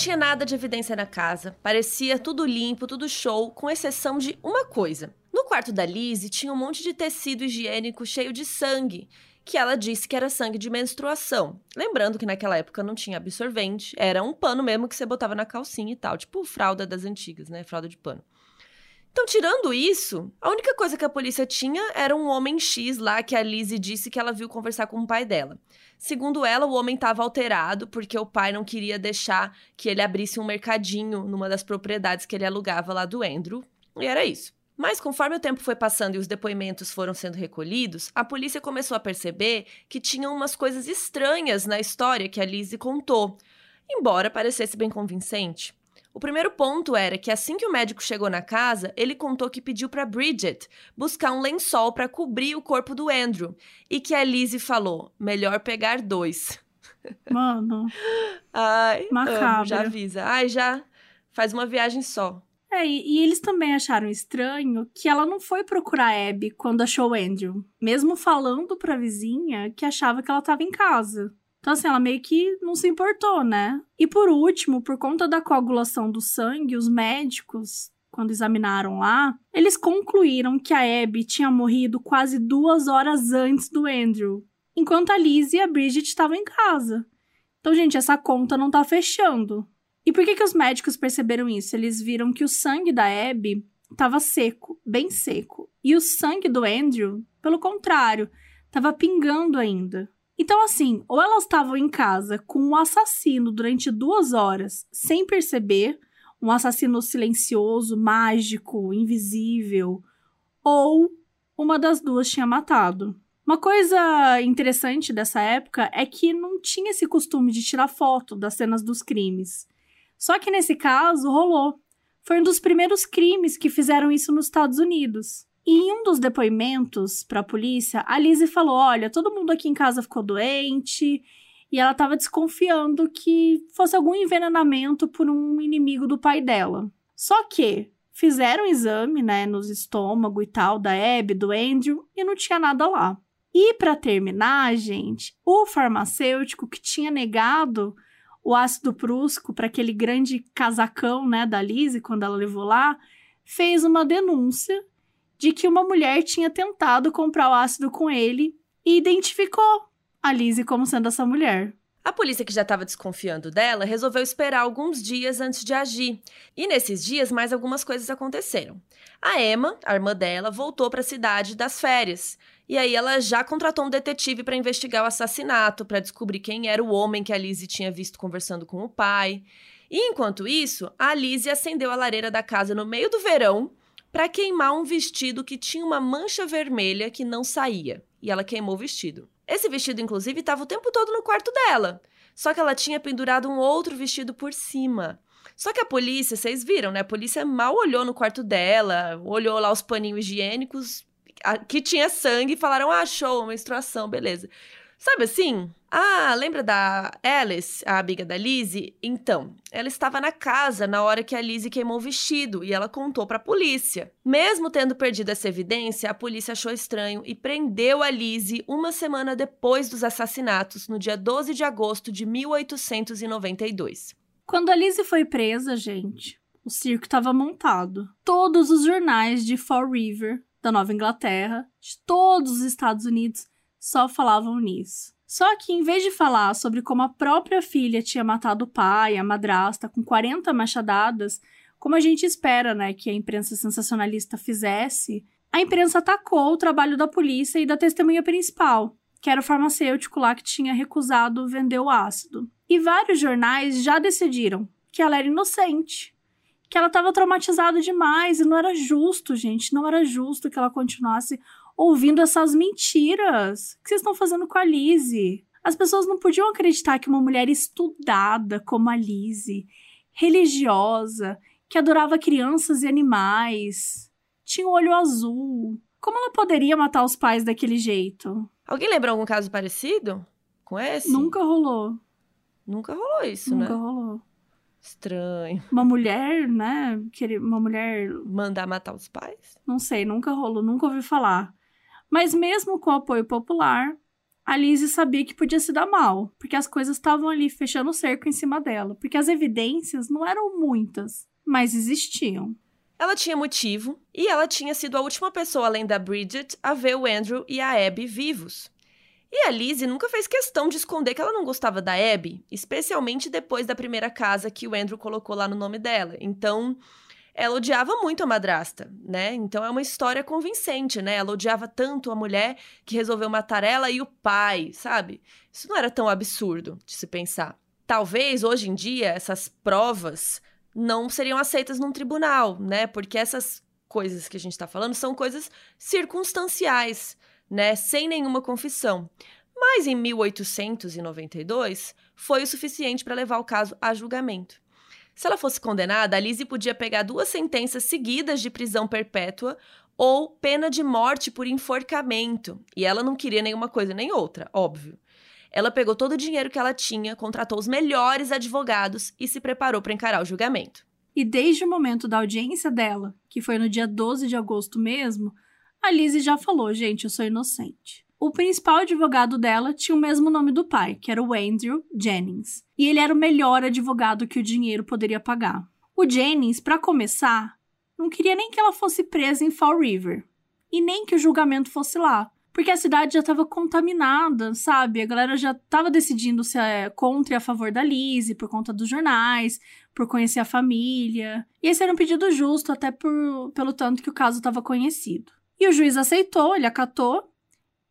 Tinha nada de evidência na casa, parecia tudo limpo, tudo show, com exceção de uma coisa. No quarto da Lizzie tinha um monte de tecido higiênico cheio de sangue, que ela disse que era sangue de menstruação. Lembrando que naquela época não tinha absorvente, era um pano mesmo que você botava na calcinha e tal, tipo fralda das antigas, né? Fralda de pano. Então, tirando isso, a única coisa que a polícia tinha era um homem X lá que a Lizzie disse que ela viu conversar com o pai dela. Segundo ela, o homem estava alterado porque o pai não queria deixar que ele abrisse um mercadinho numa das propriedades que ele alugava lá do Andrew. E era isso. Mas conforme o tempo foi passando e os depoimentos foram sendo recolhidos, a polícia começou a perceber que tinham umas coisas estranhas na história que a Lizzie contou, embora parecesse bem convincente. O primeiro ponto era que assim que o médico chegou na casa, ele contou que pediu para Bridget buscar um lençol para cobrir o corpo do Andrew e que a Lizzie falou: melhor pegar dois. (laughs) Mano. Ai, Macabra. amo, já avisa. Ai, já faz uma viagem só. É, e, e eles também acharam estranho que ela não foi procurar a Abby quando achou o Andrew, mesmo falando pra vizinha que achava que ela estava em casa. Então, assim, ela meio que não se importou, né? E por último, por conta da coagulação do sangue, os médicos, quando examinaram lá, eles concluíram que a Abby tinha morrido quase duas horas antes do Andrew, enquanto a Liz e a Bridget estavam em casa. Então, gente, essa conta não tá fechando. E por que, que os médicos perceberam isso? Eles viram que o sangue da Abby estava seco, bem seco. E o sangue do Andrew, pelo contrário, estava pingando ainda. Então, assim, ou elas estavam em casa com um assassino durante duas horas sem perceber, um assassino silencioso, mágico, invisível, ou uma das duas tinha matado. Uma coisa interessante dessa época é que não tinha esse costume de tirar foto das cenas dos crimes. Só que nesse caso rolou. Foi um dos primeiros crimes que fizeram isso nos Estados Unidos. E em um dos depoimentos para a polícia, a Lizzie falou: Olha, todo mundo aqui em casa ficou doente. E ela estava desconfiando que fosse algum envenenamento por um inimigo do pai dela. Só que fizeram o exame, né, nos estômago e tal, da Abby, do Andrew, e não tinha nada lá. E para terminar, gente, o farmacêutico que tinha negado o ácido prusco para aquele grande casacão, né, da Lizzie quando ela levou lá, fez uma denúncia de que uma mulher tinha tentado comprar o ácido com ele e identificou a Lizzie como sendo essa mulher. A polícia, que já estava desconfiando dela, resolveu esperar alguns dias antes de agir. E nesses dias, mais algumas coisas aconteceram. A Emma, a irmã dela, voltou para a cidade das férias. E aí ela já contratou um detetive para investigar o assassinato, para descobrir quem era o homem que a Lizzie tinha visto conversando com o pai. E enquanto isso, a Lizzie acendeu a lareira da casa no meio do verão para queimar um vestido que tinha uma mancha vermelha que não saía. E ela queimou o vestido. Esse vestido, inclusive, estava o tempo todo no quarto dela. Só que ela tinha pendurado um outro vestido por cima. Só que a polícia, vocês viram, né? A polícia mal olhou no quarto dela, olhou lá os paninhos higiênicos, que tinha sangue, e falaram: ah, show, menstruação, beleza. Sabe assim? Ah, lembra da Alice, a amiga da Lizzie? Então, ela estava na casa na hora que a Lizzie queimou o vestido e ela contou para a polícia. Mesmo tendo perdido essa evidência, a polícia achou estranho e prendeu a Lizzie uma semana depois dos assassinatos, no dia 12 de agosto de 1892. Quando a Lizzie foi presa, gente, o circo estava montado. Todos os jornais de Fall River, da Nova Inglaterra, de todos os Estados Unidos, só falavam nisso. Só que, em vez de falar sobre como a própria filha tinha matado o pai, a madrasta, com 40 machadadas, como a gente espera, né, que a imprensa sensacionalista fizesse, a imprensa atacou o trabalho da polícia e da testemunha principal, que era o farmacêutico lá que tinha recusado vender o ácido. E vários jornais já decidiram que ela era inocente, que ela estava traumatizada demais e não era justo, gente, não era justo que ela continuasse ouvindo essas mentiras. O que vocês estão fazendo com a Lizzie? As pessoas não podiam acreditar que uma mulher estudada como a Lizzie, religiosa, que adorava crianças e animais, tinha o um olho azul. Como ela poderia matar os pais daquele jeito? Alguém lembra algum caso parecido com esse? Nunca rolou. Nunca rolou isso, Nunca né? Nunca rolou. Estranho. Uma mulher, né? Uma mulher. Mandar matar os pais? Não sei, nunca rolou, nunca ouvi falar. Mas mesmo com o apoio popular, a Lizzie sabia que podia se dar mal, porque as coisas estavam ali fechando o cerco em cima dela, porque as evidências não eram muitas, mas existiam. Ela tinha motivo e ela tinha sido a última pessoa além da Bridget a ver o Andrew e a Abby vivos. E a Lizzie nunca fez questão de esconder que ela não gostava da Abby, especialmente depois da primeira casa que o Andrew colocou lá no nome dela. Então, ela odiava muito a madrasta, né? Então é uma história convincente, né? Ela odiava tanto a mulher que resolveu matar ela e o pai, sabe? Isso não era tão absurdo de se pensar. Talvez hoje em dia essas provas não seriam aceitas num tribunal, né? Porque essas coisas que a gente está falando são coisas circunstanciais, né? Sem nenhuma confissão. Mas em 1892 foi o suficiente para levar o caso a julgamento. Se ela fosse condenada, a Lizzie podia pegar duas sentenças seguidas de prisão perpétua ou pena de morte por enforcamento. E ela não queria nenhuma coisa nem outra, óbvio. Ela pegou todo o dinheiro que ela tinha, contratou os melhores advogados e se preparou para encarar o julgamento. E desde o momento da audiência dela, que foi no dia 12 de agosto mesmo, a Lizzie já falou: gente, eu sou inocente. O principal advogado dela tinha o mesmo nome do pai, que era o Andrew Jennings, e ele era o melhor advogado que o dinheiro poderia pagar. O Jennings, para começar, não queria nem que ela fosse presa em Fall River, e nem que o julgamento fosse lá, porque a cidade já estava contaminada, sabe? A galera já estava decidindo se é contra e a favor da Lizzie, por conta dos jornais, por conhecer a família. E esse era um pedido justo, até por, pelo tanto que o caso estava conhecido. E o juiz aceitou, ele acatou,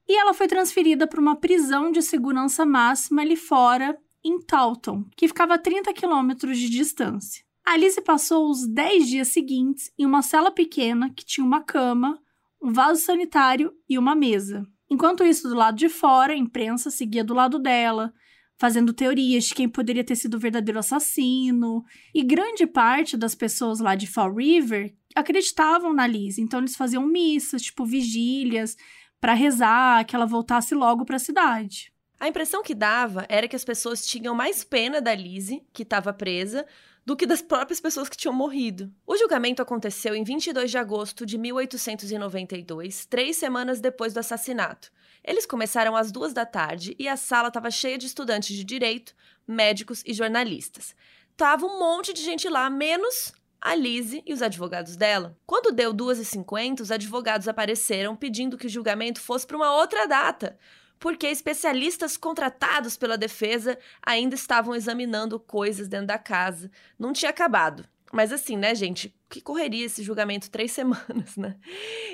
e ela foi transferida para uma prisão de segurança máxima ali fora, em Taunton, que ficava a 30 quilômetros de distância. Alice passou os 10 dias seguintes em uma cela pequena que tinha uma cama, um vaso sanitário e uma mesa. Enquanto isso, do lado de fora, a imprensa seguia do lado dela, fazendo teorias de quem poderia ter sido o verdadeiro assassino. E grande parte das pessoas lá de Fall River acreditavam na Liz, então eles faziam missas, tipo vigílias, para rezar que ela voltasse logo para a cidade. A impressão que dava era que as pessoas tinham mais pena da Lizzie, que estava presa, do que das próprias pessoas que tinham morrido. O julgamento aconteceu em 22 de agosto de 1892, três semanas depois do assassinato. Eles começaram às duas da tarde e a sala estava cheia de estudantes de direito, médicos e jornalistas. Tava um monte de gente lá, menos a Lizzie e os advogados dela. Quando deu 2h50, os advogados apareceram pedindo que o julgamento fosse para uma outra data, porque especialistas contratados pela defesa ainda estavam examinando coisas dentro da casa. Não tinha acabado. Mas assim, né, gente? Que correria esse julgamento (laughs) três semanas, né?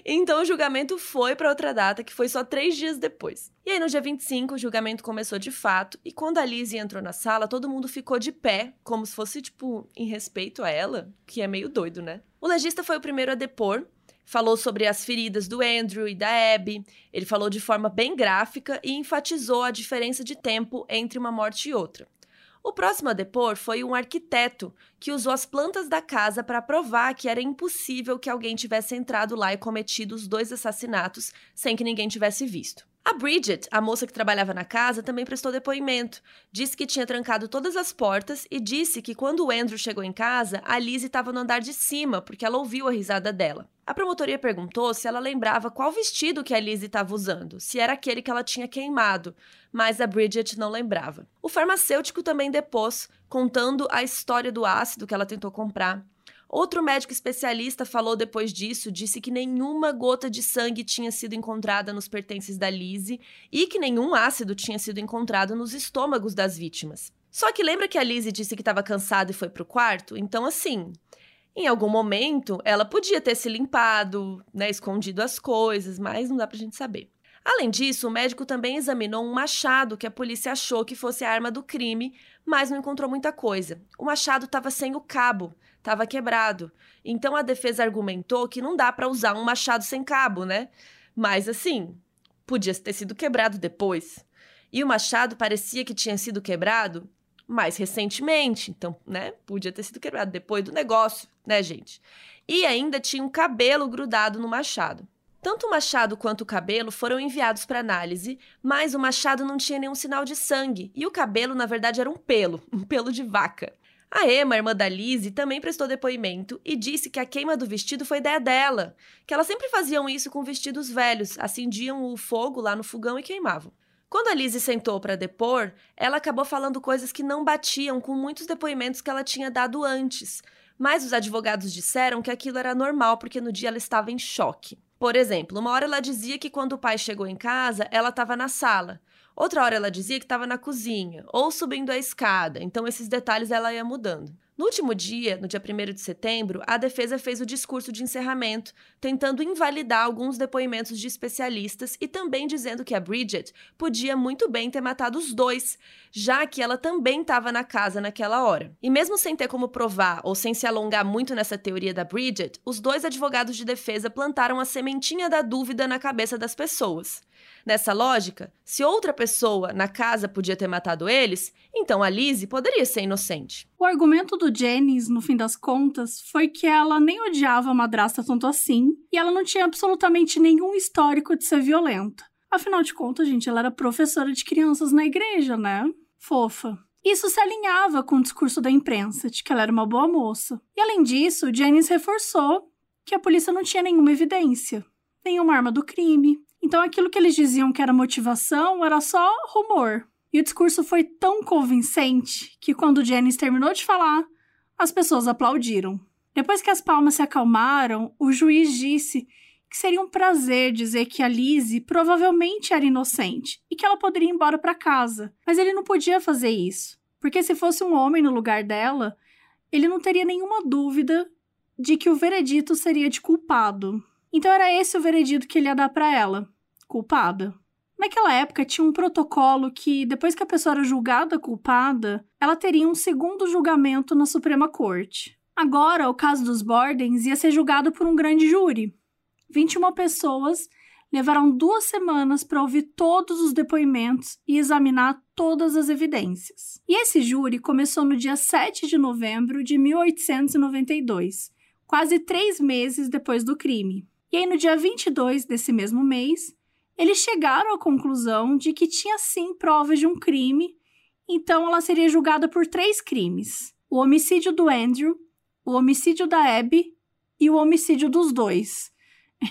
Então o julgamento foi para outra data, que foi só três dias depois. E aí, no dia 25, o julgamento começou de fato. E quando a Lizzie entrou na sala, todo mundo ficou de pé, como se fosse, tipo, em respeito a ela, que é meio doido, né? O legista foi o primeiro a depor. Falou sobre as feridas do Andrew e da Abby. Ele falou de forma bem gráfica e enfatizou a diferença de tempo entre uma morte e outra. O próximo a depor foi um arquiteto que usou as plantas da casa para provar que era impossível que alguém tivesse entrado lá e cometido os dois assassinatos sem que ninguém tivesse visto. A Bridget, a moça que trabalhava na casa, também prestou depoimento. Disse que tinha trancado todas as portas e disse que quando o Andrew chegou em casa, a Lizzie estava no andar de cima, porque ela ouviu a risada dela. A promotoria perguntou se ela lembrava qual vestido que a Lizzie estava usando, se era aquele que ela tinha queimado, mas a Bridget não lembrava. O farmacêutico também depôs, contando a história do ácido que ela tentou comprar. Outro médico especialista falou depois disso, disse que nenhuma gota de sangue tinha sido encontrada nos pertences da Lizzie e que nenhum ácido tinha sido encontrado nos estômagos das vítimas. Só que lembra que a Lizzie disse que estava cansada e foi pro quarto? Então, assim, em algum momento ela podia ter se limpado, né, escondido as coisas, mas não dá pra gente saber. Além disso, o médico também examinou um machado que a polícia achou que fosse a arma do crime, mas não encontrou muita coisa. O machado estava sem o cabo, estava quebrado. Então a defesa argumentou que não dá para usar um machado sem cabo, né? Mas assim, podia ter sido quebrado depois. E o machado parecia que tinha sido quebrado mais recentemente, então, né? Podia ter sido quebrado depois do negócio, né, gente? E ainda tinha um cabelo grudado no machado. Tanto o machado quanto o cabelo foram enviados para análise, mas o machado não tinha nenhum sinal de sangue e o cabelo, na verdade, era um pelo, (laughs) um pelo de vaca. A Emma, irmã da Lizzie, também prestou depoimento e disse que a queima do vestido foi ideia dela, que elas sempre faziam isso com vestidos velhos, acendiam o fogo lá no fogão e queimavam. Quando a Lizzie sentou para depor, ela acabou falando coisas que não batiam com muitos depoimentos que ela tinha dado antes, mas os advogados disseram que aquilo era normal porque no dia ela estava em choque. Por exemplo, uma hora ela dizia que quando o pai chegou em casa, ela estava na sala. Outra hora ela dizia que estava na cozinha ou subindo a escada, então esses detalhes ela ia mudando. No último dia, no dia 1 de setembro, a defesa fez o discurso de encerramento, tentando invalidar alguns depoimentos de especialistas e também dizendo que a Bridget podia muito bem ter matado os dois, já que ela também estava na casa naquela hora. E mesmo sem ter como provar ou sem se alongar muito nessa teoria da Bridget, os dois advogados de defesa plantaram a sementinha da dúvida na cabeça das pessoas. Nessa lógica, se outra pessoa na casa podia ter matado eles, então a Lizzie poderia ser inocente. O argumento do Jennings, no fim das contas, foi que ela nem odiava a madrasta tanto assim e ela não tinha absolutamente nenhum histórico de ser violenta. Afinal de contas, gente, ela era professora de crianças na igreja, né? Fofa. Isso se alinhava com o discurso da imprensa de que ela era uma boa moça. E além disso, Jennings reforçou que a polícia não tinha nenhuma evidência, nenhuma arma do crime, então aquilo que eles diziam que era motivação era só rumor. E o discurso foi tão convincente que quando Janice terminou de falar, as pessoas aplaudiram. Depois que as palmas se acalmaram, o juiz disse que seria um prazer dizer que a Lizzie provavelmente era inocente e que ela poderia ir embora para casa. Mas ele não podia fazer isso, porque se fosse um homem no lugar dela, ele não teria nenhuma dúvida de que o veredito seria de culpado. Então era esse o veredito que ele ia dar para ela culpada. Naquela época tinha um protocolo que, depois que a pessoa era julgada culpada, ela teria um segundo julgamento na Suprema Corte. Agora, o caso dos Bordens ia ser julgado por um grande júri. 21 pessoas levaram duas semanas para ouvir todos os depoimentos e examinar todas as evidências. E esse júri começou no dia 7 de novembro de 1892, quase três meses depois do crime. E aí, no dia 22 desse mesmo mês, eles chegaram à conclusão de que tinha sim provas de um crime, então ela seria julgada por três crimes: o homicídio do Andrew, o homicídio da Abby e o homicídio dos dois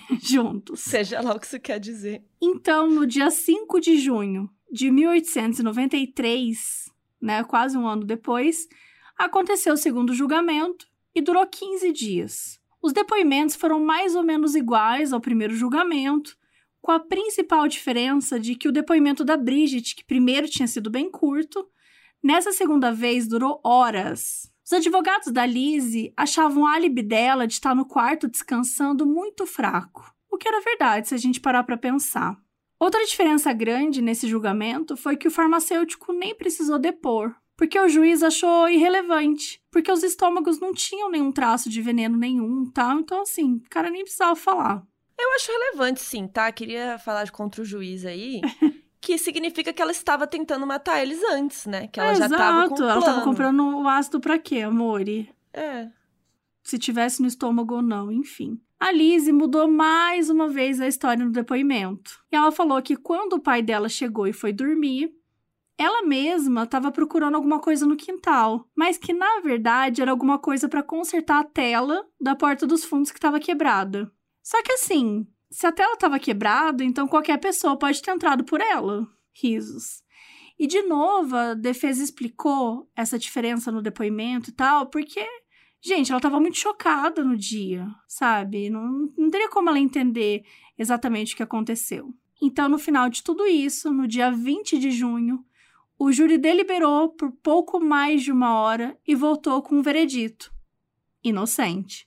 (laughs) juntos. Seja lá o que isso quer dizer. Então, no dia 5 de junho de 1893, né, quase um ano depois, aconteceu o segundo julgamento e durou 15 dias. Os depoimentos foram mais ou menos iguais ao primeiro julgamento, com a principal diferença de que o depoimento da Bridget, que primeiro tinha sido bem curto, nessa segunda vez durou horas. Os advogados da Lizzie achavam o álibi dela de estar no quarto descansando muito fraco, o que era verdade se a gente parar para pensar. Outra diferença grande nesse julgamento foi que o farmacêutico nem precisou depor, porque o juiz achou irrelevante, porque os estômagos não tinham nenhum traço de veneno nenhum, tá? Então assim, o cara nem precisava falar. Eu acho relevante, sim, tá? Queria falar contra o juiz aí. (laughs) que significa que ela estava tentando matar eles antes, né? Que ela é, já estava com Ela estava comprando o ácido para quê, amore? É. Se tivesse no estômago ou não, enfim. A Lizzie mudou mais uma vez a história no depoimento. E ela falou que quando o pai dela chegou e foi dormir, ela mesma estava procurando alguma coisa no quintal, mas que na verdade era alguma coisa para consertar a tela da porta dos fundos que estava quebrada. Só que assim, se a tela estava quebrada, então qualquer pessoa pode ter entrado por ela. Risos. E de novo, a defesa explicou essa diferença no depoimento e tal, porque, gente, ela estava muito chocada no dia, sabe? Não, não teria como ela entender exatamente o que aconteceu. Então, no final de tudo isso, no dia 20 de junho, o júri deliberou por pouco mais de uma hora e voltou com um veredito: inocente.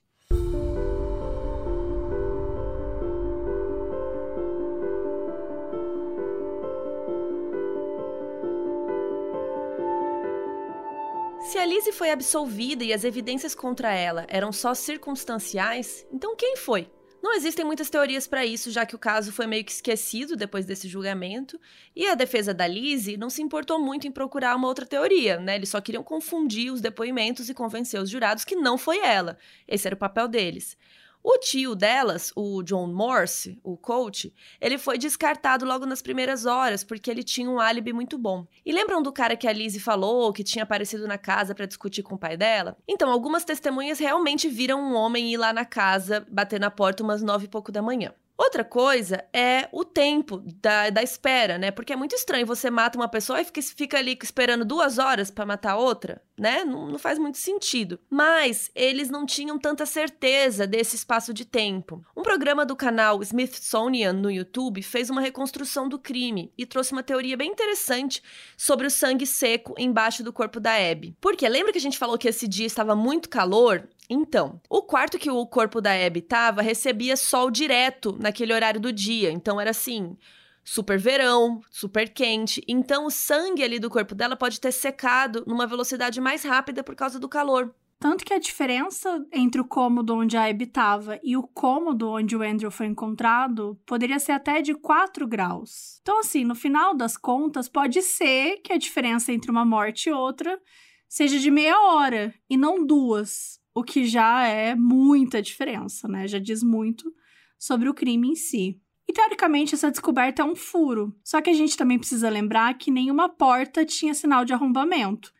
Se a Lizzie foi absolvida e as evidências contra ela eram só circunstanciais, então quem foi? Não existem muitas teorias para isso, já que o caso foi meio que esquecido depois desse julgamento, e a defesa da Lizzie não se importou muito em procurar uma outra teoria, né? Eles só queriam confundir os depoimentos e convencer os jurados que não foi ela. Esse era o papel deles. O tio delas, o John Morse, o coach, ele foi descartado logo nas primeiras horas porque ele tinha um álibi muito bom. E lembram do cara que a Lizzie falou que tinha aparecido na casa para discutir com o pai dela? Então, algumas testemunhas realmente viram um homem ir lá na casa, bater na porta umas nove e pouco da manhã. Outra coisa é o tempo da, da espera, né? Porque é muito estranho você mata uma pessoa e fica, fica ali esperando duas horas para matar outra, né? Não, não, faz muito sentido. Mas eles não tinham tanta certeza desse espaço de tempo. Um programa do canal Smithsonian no YouTube fez uma reconstrução do crime e trouxe uma teoria bem interessante sobre o sangue seco embaixo do corpo da Abby. Porque lembra que a gente falou que esse dia estava muito calor? Então, o quarto que o corpo da Abby estava recebia sol direto naquele horário do dia. Então era assim, super verão, super quente. Então o sangue ali do corpo dela pode ter secado numa velocidade mais rápida por causa do calor. Tanto que a diferença entre o cômodo onde a Abby estava e o cômodo onde o Andrew foi encontrado poderia ser até de 4 graus. Então, assim, no final das contas, pode ser que a diferença entre uma morte e outra seja de meia hora e não duas o que já é muita diferença, né? Já diz muito sobre o crime em si. E teoricamente essa descoberta é um furo. Só que a gente também precisa lembrar que nenhuma porta tinha sinal de arrombamento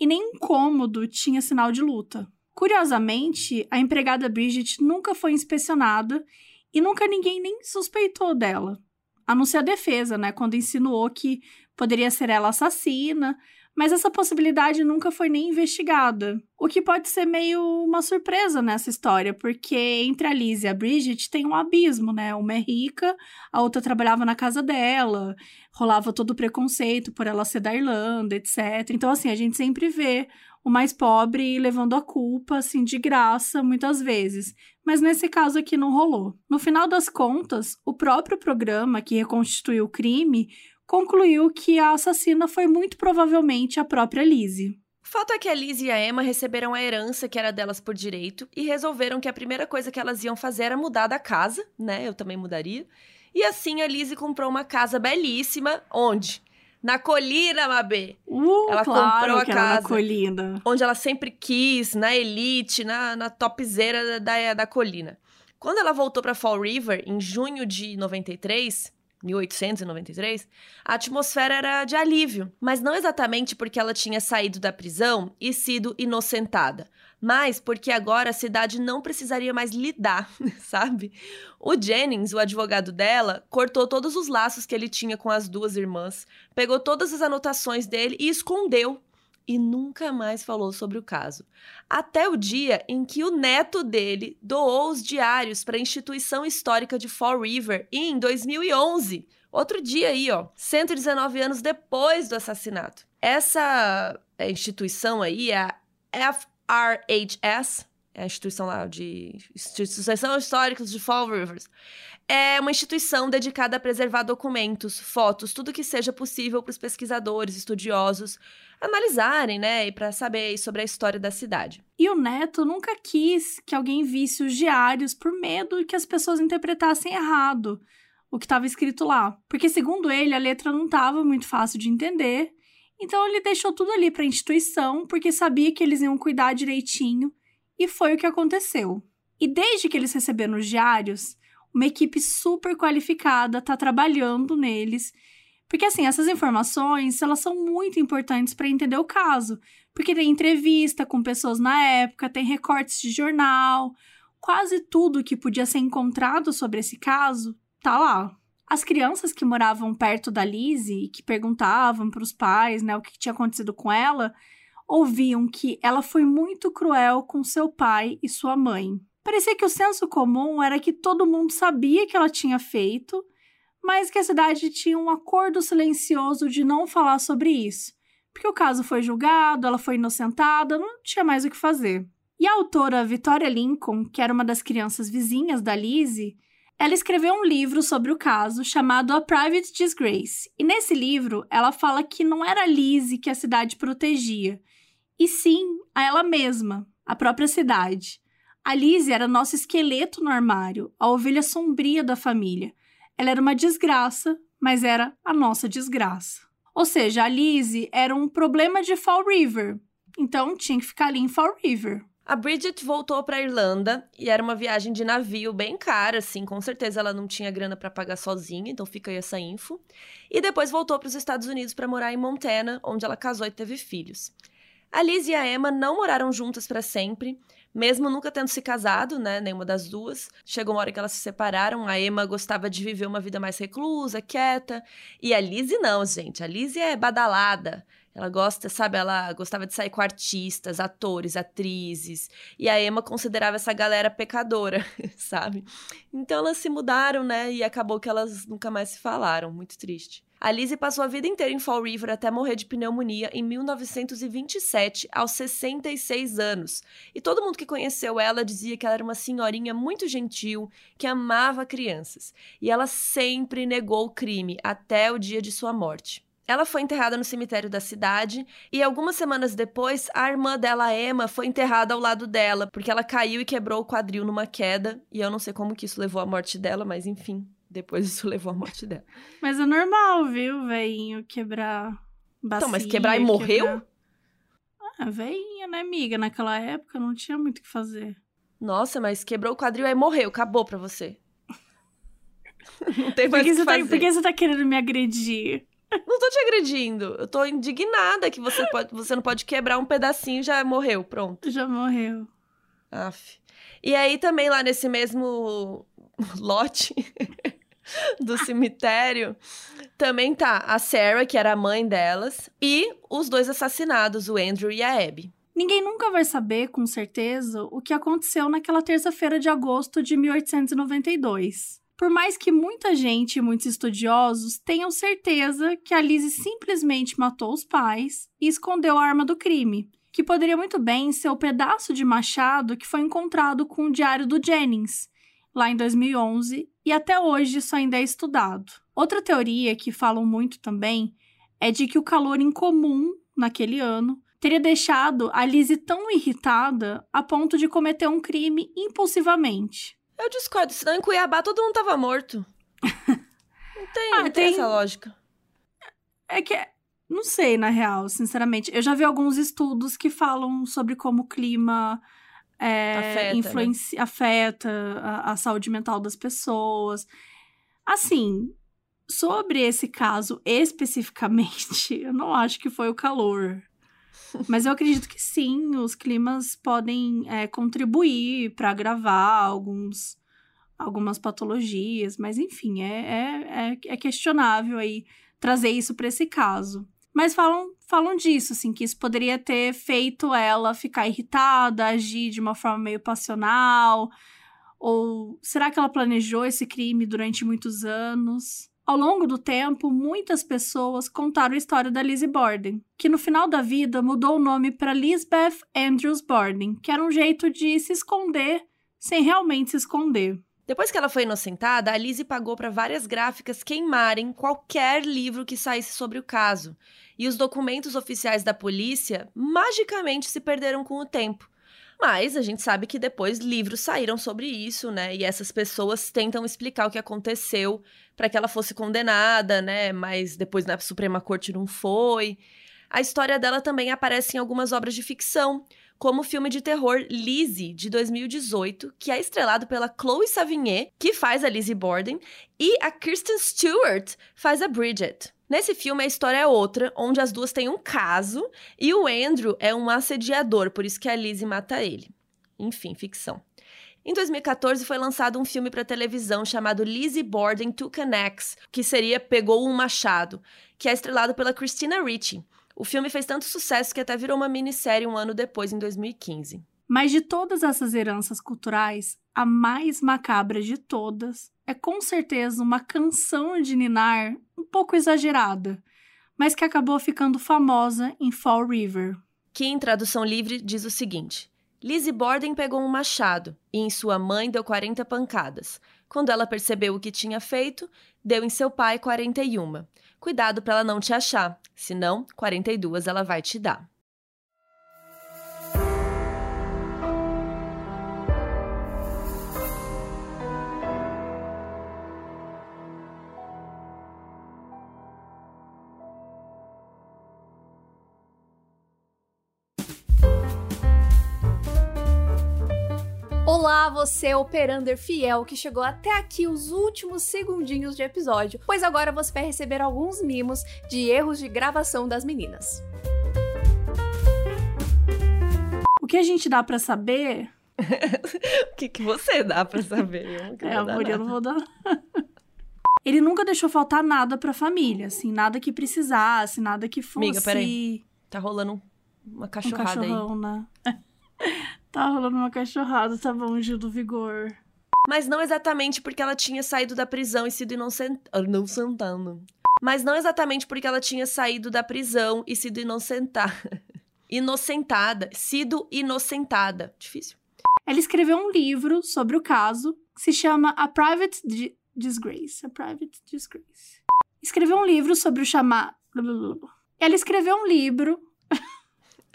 e nenhum cômodo tinha sinal de luta. Curiosamente, a empregada Bridget nunca foi inspecionada e nunca ninguém nem suspeitou dela. A não ser a defesa, né, quando insinuou que poderia ser ela assassina, mas essa possibilidade nunca foi nem investigada. O que pode ser meio uma surpresa nessa história, porque entre a Liz e a Bridget tem um abismo, né? Uma é rica, a outra trabalhava na casa dela, rolava todo o preconceito por ela ser da Irlanda, etc. Então, assim, a gente sempre vê o mais pobre levando a culpa, assim, de graça, muitas vezes. Mas nesse caso aqui não rolou. No final das contas, o próprio programa que reconstituiu o crime concluiu que a assassina foi muito provavelmente a própria Lizzie. O fato é que a Liz e a Emma receberam a herança que era delas por direito e resolveram que a primeira coisa que elas iam fazer era mudar da casa, né? Eu também mudaria. E assim a Lizzie comprou uma casa belíssima. Onde? Na colina, Mabê. Uh, Ela claro comprou a que era na casa. colina. Onde ela sempre quis, na elite, na, na topzera da, da colina. Quando ela voltou para Fall River, em junho de 93, 1893, a atmosfera era de alívio, mas não exatamente porque ela tinha saído da prisão e sido inocentada, mas porque agora a cidade não precisaria mais lidar, (laughs) sabe? O Jennings, o advogado dela, cortou todos os laços que ele tinha com as duas irmãs, pegou todas as anotações dele e escondeu. E nunca mais falou sobre o caso. Até o dia em que o neto dele doou os diários para a instituição histórica de Fall River em 2011. Outro dia aí, ó, 119 anos depois do assassinato. Essa é, instituição aí é a FRHS, a instituição lá de Instituição Histórica de Fall Rivers. É uma instituição dedicada a preservar documentos, fotos, tudo que seja possível para os pesquisadores, estudiosos analisarem, né, e para saber sobre a história da cidade. E o neto nunca quis que alguém visse os diários por medo que as pessoas interpretassem errado o que estava escrito lá. Porque, segundo ele, a letra não estava muito fácil de entender. Então, ele deixou tudo ali para a instituição, porque sabia que eles iam cuidar direitinho. E foi o que aconteceu. E desde que eles receberam os diários, uma equipe super qualificada está trabalhando neles porque, assim, essas informações, elas são muito importantes para entender o caso. Porque tem entrevista com pessoas na época, tem recortes de jornal, quase tudo que podia ser encontrado sobre esse caso tá lá. As crianças que moravam perto da Lizzie e que perguntavam para os pais, né, o que tinha acontecido com ela, ouviam que ela foi muito cruel com seu pai e sua mãe. Parecia que o senso comum era que todo mundo sabia que ela tinha feito, mas que a cidade tinha um acordo silencioso de não falar sobre isso, porque o caso foi julgado, ela foi inocentada, não tinha mais o que fazer. E a autora Victoria Lincoln, que era uma das crianças vizinhas da Lizzie, ela escreveu um livro sobre o caso chamado A Private Disgrace. E nesse livro, ela fala que não era Lizzie que a cidade protegia, e sim a ela mesma, a própria cidade. A Lizzie era nosso esqueleto no armário, a ovelha sombria da família, ela era uma desgraça, mas era a nossa desgraça. Ou seja, a Lizzie era um problema de Fall River. Então tinha que ficar ali em Fall River. A Bridget voltou para Irlanda e era uma viagem de navio bem cara, assim, com certeza ela não tinha grana para pagar sozinha, então fica aí essa info. E depois voltou para os Estados Unidos para morar em Montana, onde ela casou e teve filhos. A Liz e a Emma não moraram juntas para sempre, mesmo nunca tendo se casado, né, nenhuma das duas. Chegou uma hora que elas se separaram, a Emma gostava de viver uma vida mais reclusa, quieta, e a Lizzie não, gente. A Lizzie é badalada. Ela gosta, sabe, ela gostava de sair com artistas, atores, atrizes. E a Emma considerava essa galera pecadora, (laughs) sabe? Então elas se mudaram, né? E acabou que elas nunca mais se falaram. Muito triste. A Lizzie passou a vida inteira em Fall River até morrer de pneumonia em 1927, aos 66 anos. E todo mundo que conheceu ela dizia que ela era uma senhorinha muito gentil, que amava crianças. E ela sempre negou o crime até o dia de sua morte. Ela foi enterrada no cemitério da cidade e algumas semanas depois, a irmã dela, Emma, foi enterrada ao lado dela, porque ela caiu e quebrou o quadril numa queda, e eu não sei como que isso levou à morte dela, mas enfim, depois isso (laughs) levou à morte dela. Mas é normal, viu, veinho, quebrar bacia. Então, mas quebrar e morreu? Quebrar... Ah, veinha, né, amiga? Naquela época não tinha muito o que fazer. Nossa, mas quebrou o quadril aí morreu, acabou pra você. (laughs) não tem mais que, o que você fazer. tá, por que você tá querendo me agredir? Não tô te agredindo. Eu tô indignada que você, pode, você não pode quebrar um pedacinho e já morreu. Pronto. Já morreu. Aff. E aí também lá nesse mesmo lote (laughs) do cemitério, também tá a Sarah, que era a mãe delas, e os dois assassinados, o Andrew e a Abby. Ninguém nunca vai saber com certeza o que aconteceu naquela terça-feira de agosto de 1892. Por mais que muita gente e muitos estudiosos tenham certeza que a Lizzie simplesmente matou os pais e escondeu a arma do crime, que poderia muito bem ser o pedaço de machado que foi encontrado com o diário do Jennings, lá em 2011, e até hoje isso ainda é estudado. Outra teoria que falam muito também é de que o calor incomum naquele ano teria deixado a Lizzie tão irritada a ponto de cometer um crime impulsivamente. Eu discordo, senão em Cuiabá todo mundo tava morto. (laughs) Não tem, ah, não tem, tem essa lógica. É que não sei, na real, sinceramente. Eu já vi alguns estudos que falam sobre como o clima é, afeta, influencia, né? afeta a, a saúde mental das pessoas. Assim, sobre esse caso especificamente, (laughs) eu não acho que foi o calor. Mas eu acredito que sim, os climas podem é, contribuir para agravar alguns, algumas patologias, mas enfim, é, é, é, é questionável aí trazer isso para esse caso. Mas falam, falam disso, assim, que isso poderia ter feito ela ficar irritada, agir de uma forma meio passional. Ou será que ela planejou esse crime durante muitos anos? Ao longo do tempo, muitas pessoas contaram a história da Lizzie Borden, que no final da vida mudou o nome para Lisbeth Andrews Borden, que era um jeito de se esconder sem realmente se esconder. Depois que ela foi inocentada, a Lizzie pagou para várias gráficas queimarem qualquer livro que saísse sobre o caso. E os documentos oficiais da polícia magicamente se perderam com o tempo. Mas a gente sabe que depois livros saíram sobre isso, né? E essas pessoas tentam explicar o que aconteceu para que ela fosse condenada, né? Mas depois na Suprema Corte não foi. A história dela também aparece em algumas obras de ficção, como o filme de terror Lizzie, de 2018, que é estrelado pela Chloe Savigny, que faz a Lizzie Borden, e a Kristen Stewart faz a Bridget. Nesse filme, a história é outra, onde as duas têm um caso e o Andrew é um assediador, por isso que a Lizzie mata ele. Enfim, ficção. Em 2014 foi lançado um filme para televisão chamado Lizzie Borden Took an Axe, que seria Pegou um Machado, que é estrelado pela Christina Ricci. O filme fez tanto sucesso que até virou uma minissérie um ano depois, em 2015. Mas de todas essas heranças culturais, a mais macabra de todas é com certeza uma canção de Ninar um pouco exagerada, mas que acabou ficando famosa em Fall River. Que em tradução livre diz o seguinte: Lizzie Borden pegou um machado e em sua mãe deu 40 pancadas. Quando ela percebeu o que tinha feito, deu em seu pai 41. Cuidado para ela não te achar, senão 42 ela vai te dar. Você operander fiel que chegou até aqui os últimos segundinhos de episódio, pois agora você vai receber alguns mimos de erros de gravação das meninas. O que a gente dá para saber? (laughs) o que, que você dá para saber? Eu é, amor, eu não vou dar. (laughs) Ele nunca deixou faltar nada pra família, assim, nada que precisasse, nada que fosse. Amiga, peraí. Tá rolando uma cachorrada um cachorrão, aí. Né? (laughs) Tá rolando uma cachorrada, tá bom, Gil do Vigor. Mas não exatamente porque ela tinha saído da prisão e sido inocentada. Não sentando. Mas não exatamente porque ela tinha saído da prisão e sido inocentada. (laughs) inocentada. Sido inocentada. Difícil. Ela escreveu um livro sobre o caso que se chama A Private Disgrace. A Private Disgrace. Escreveu um livro sobre o chamado. Ela escreveu um livro (laughs)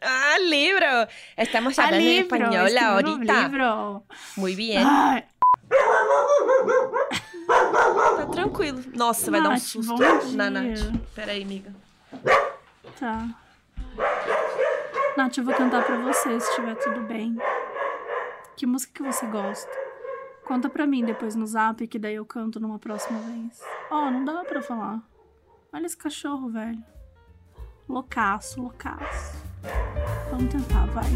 Ah, libro. Estamos hablando ah, libro. en español ahorita. Libro. Muy bien. Ai. Tá tranquilo. Nossa, vai dar um susto na Nath. Peraí, amiga. Tá. Nath, eu vou cantar pra você, se estiver tudo bem. Que música que você gosta? Conta pra mim depois no zap, que daí eu canto numa próxima vez. Ó, oh, não dá pra falar. Olha esse cachorro, velho. Loucaço, loucaço. không chẳng phá vậy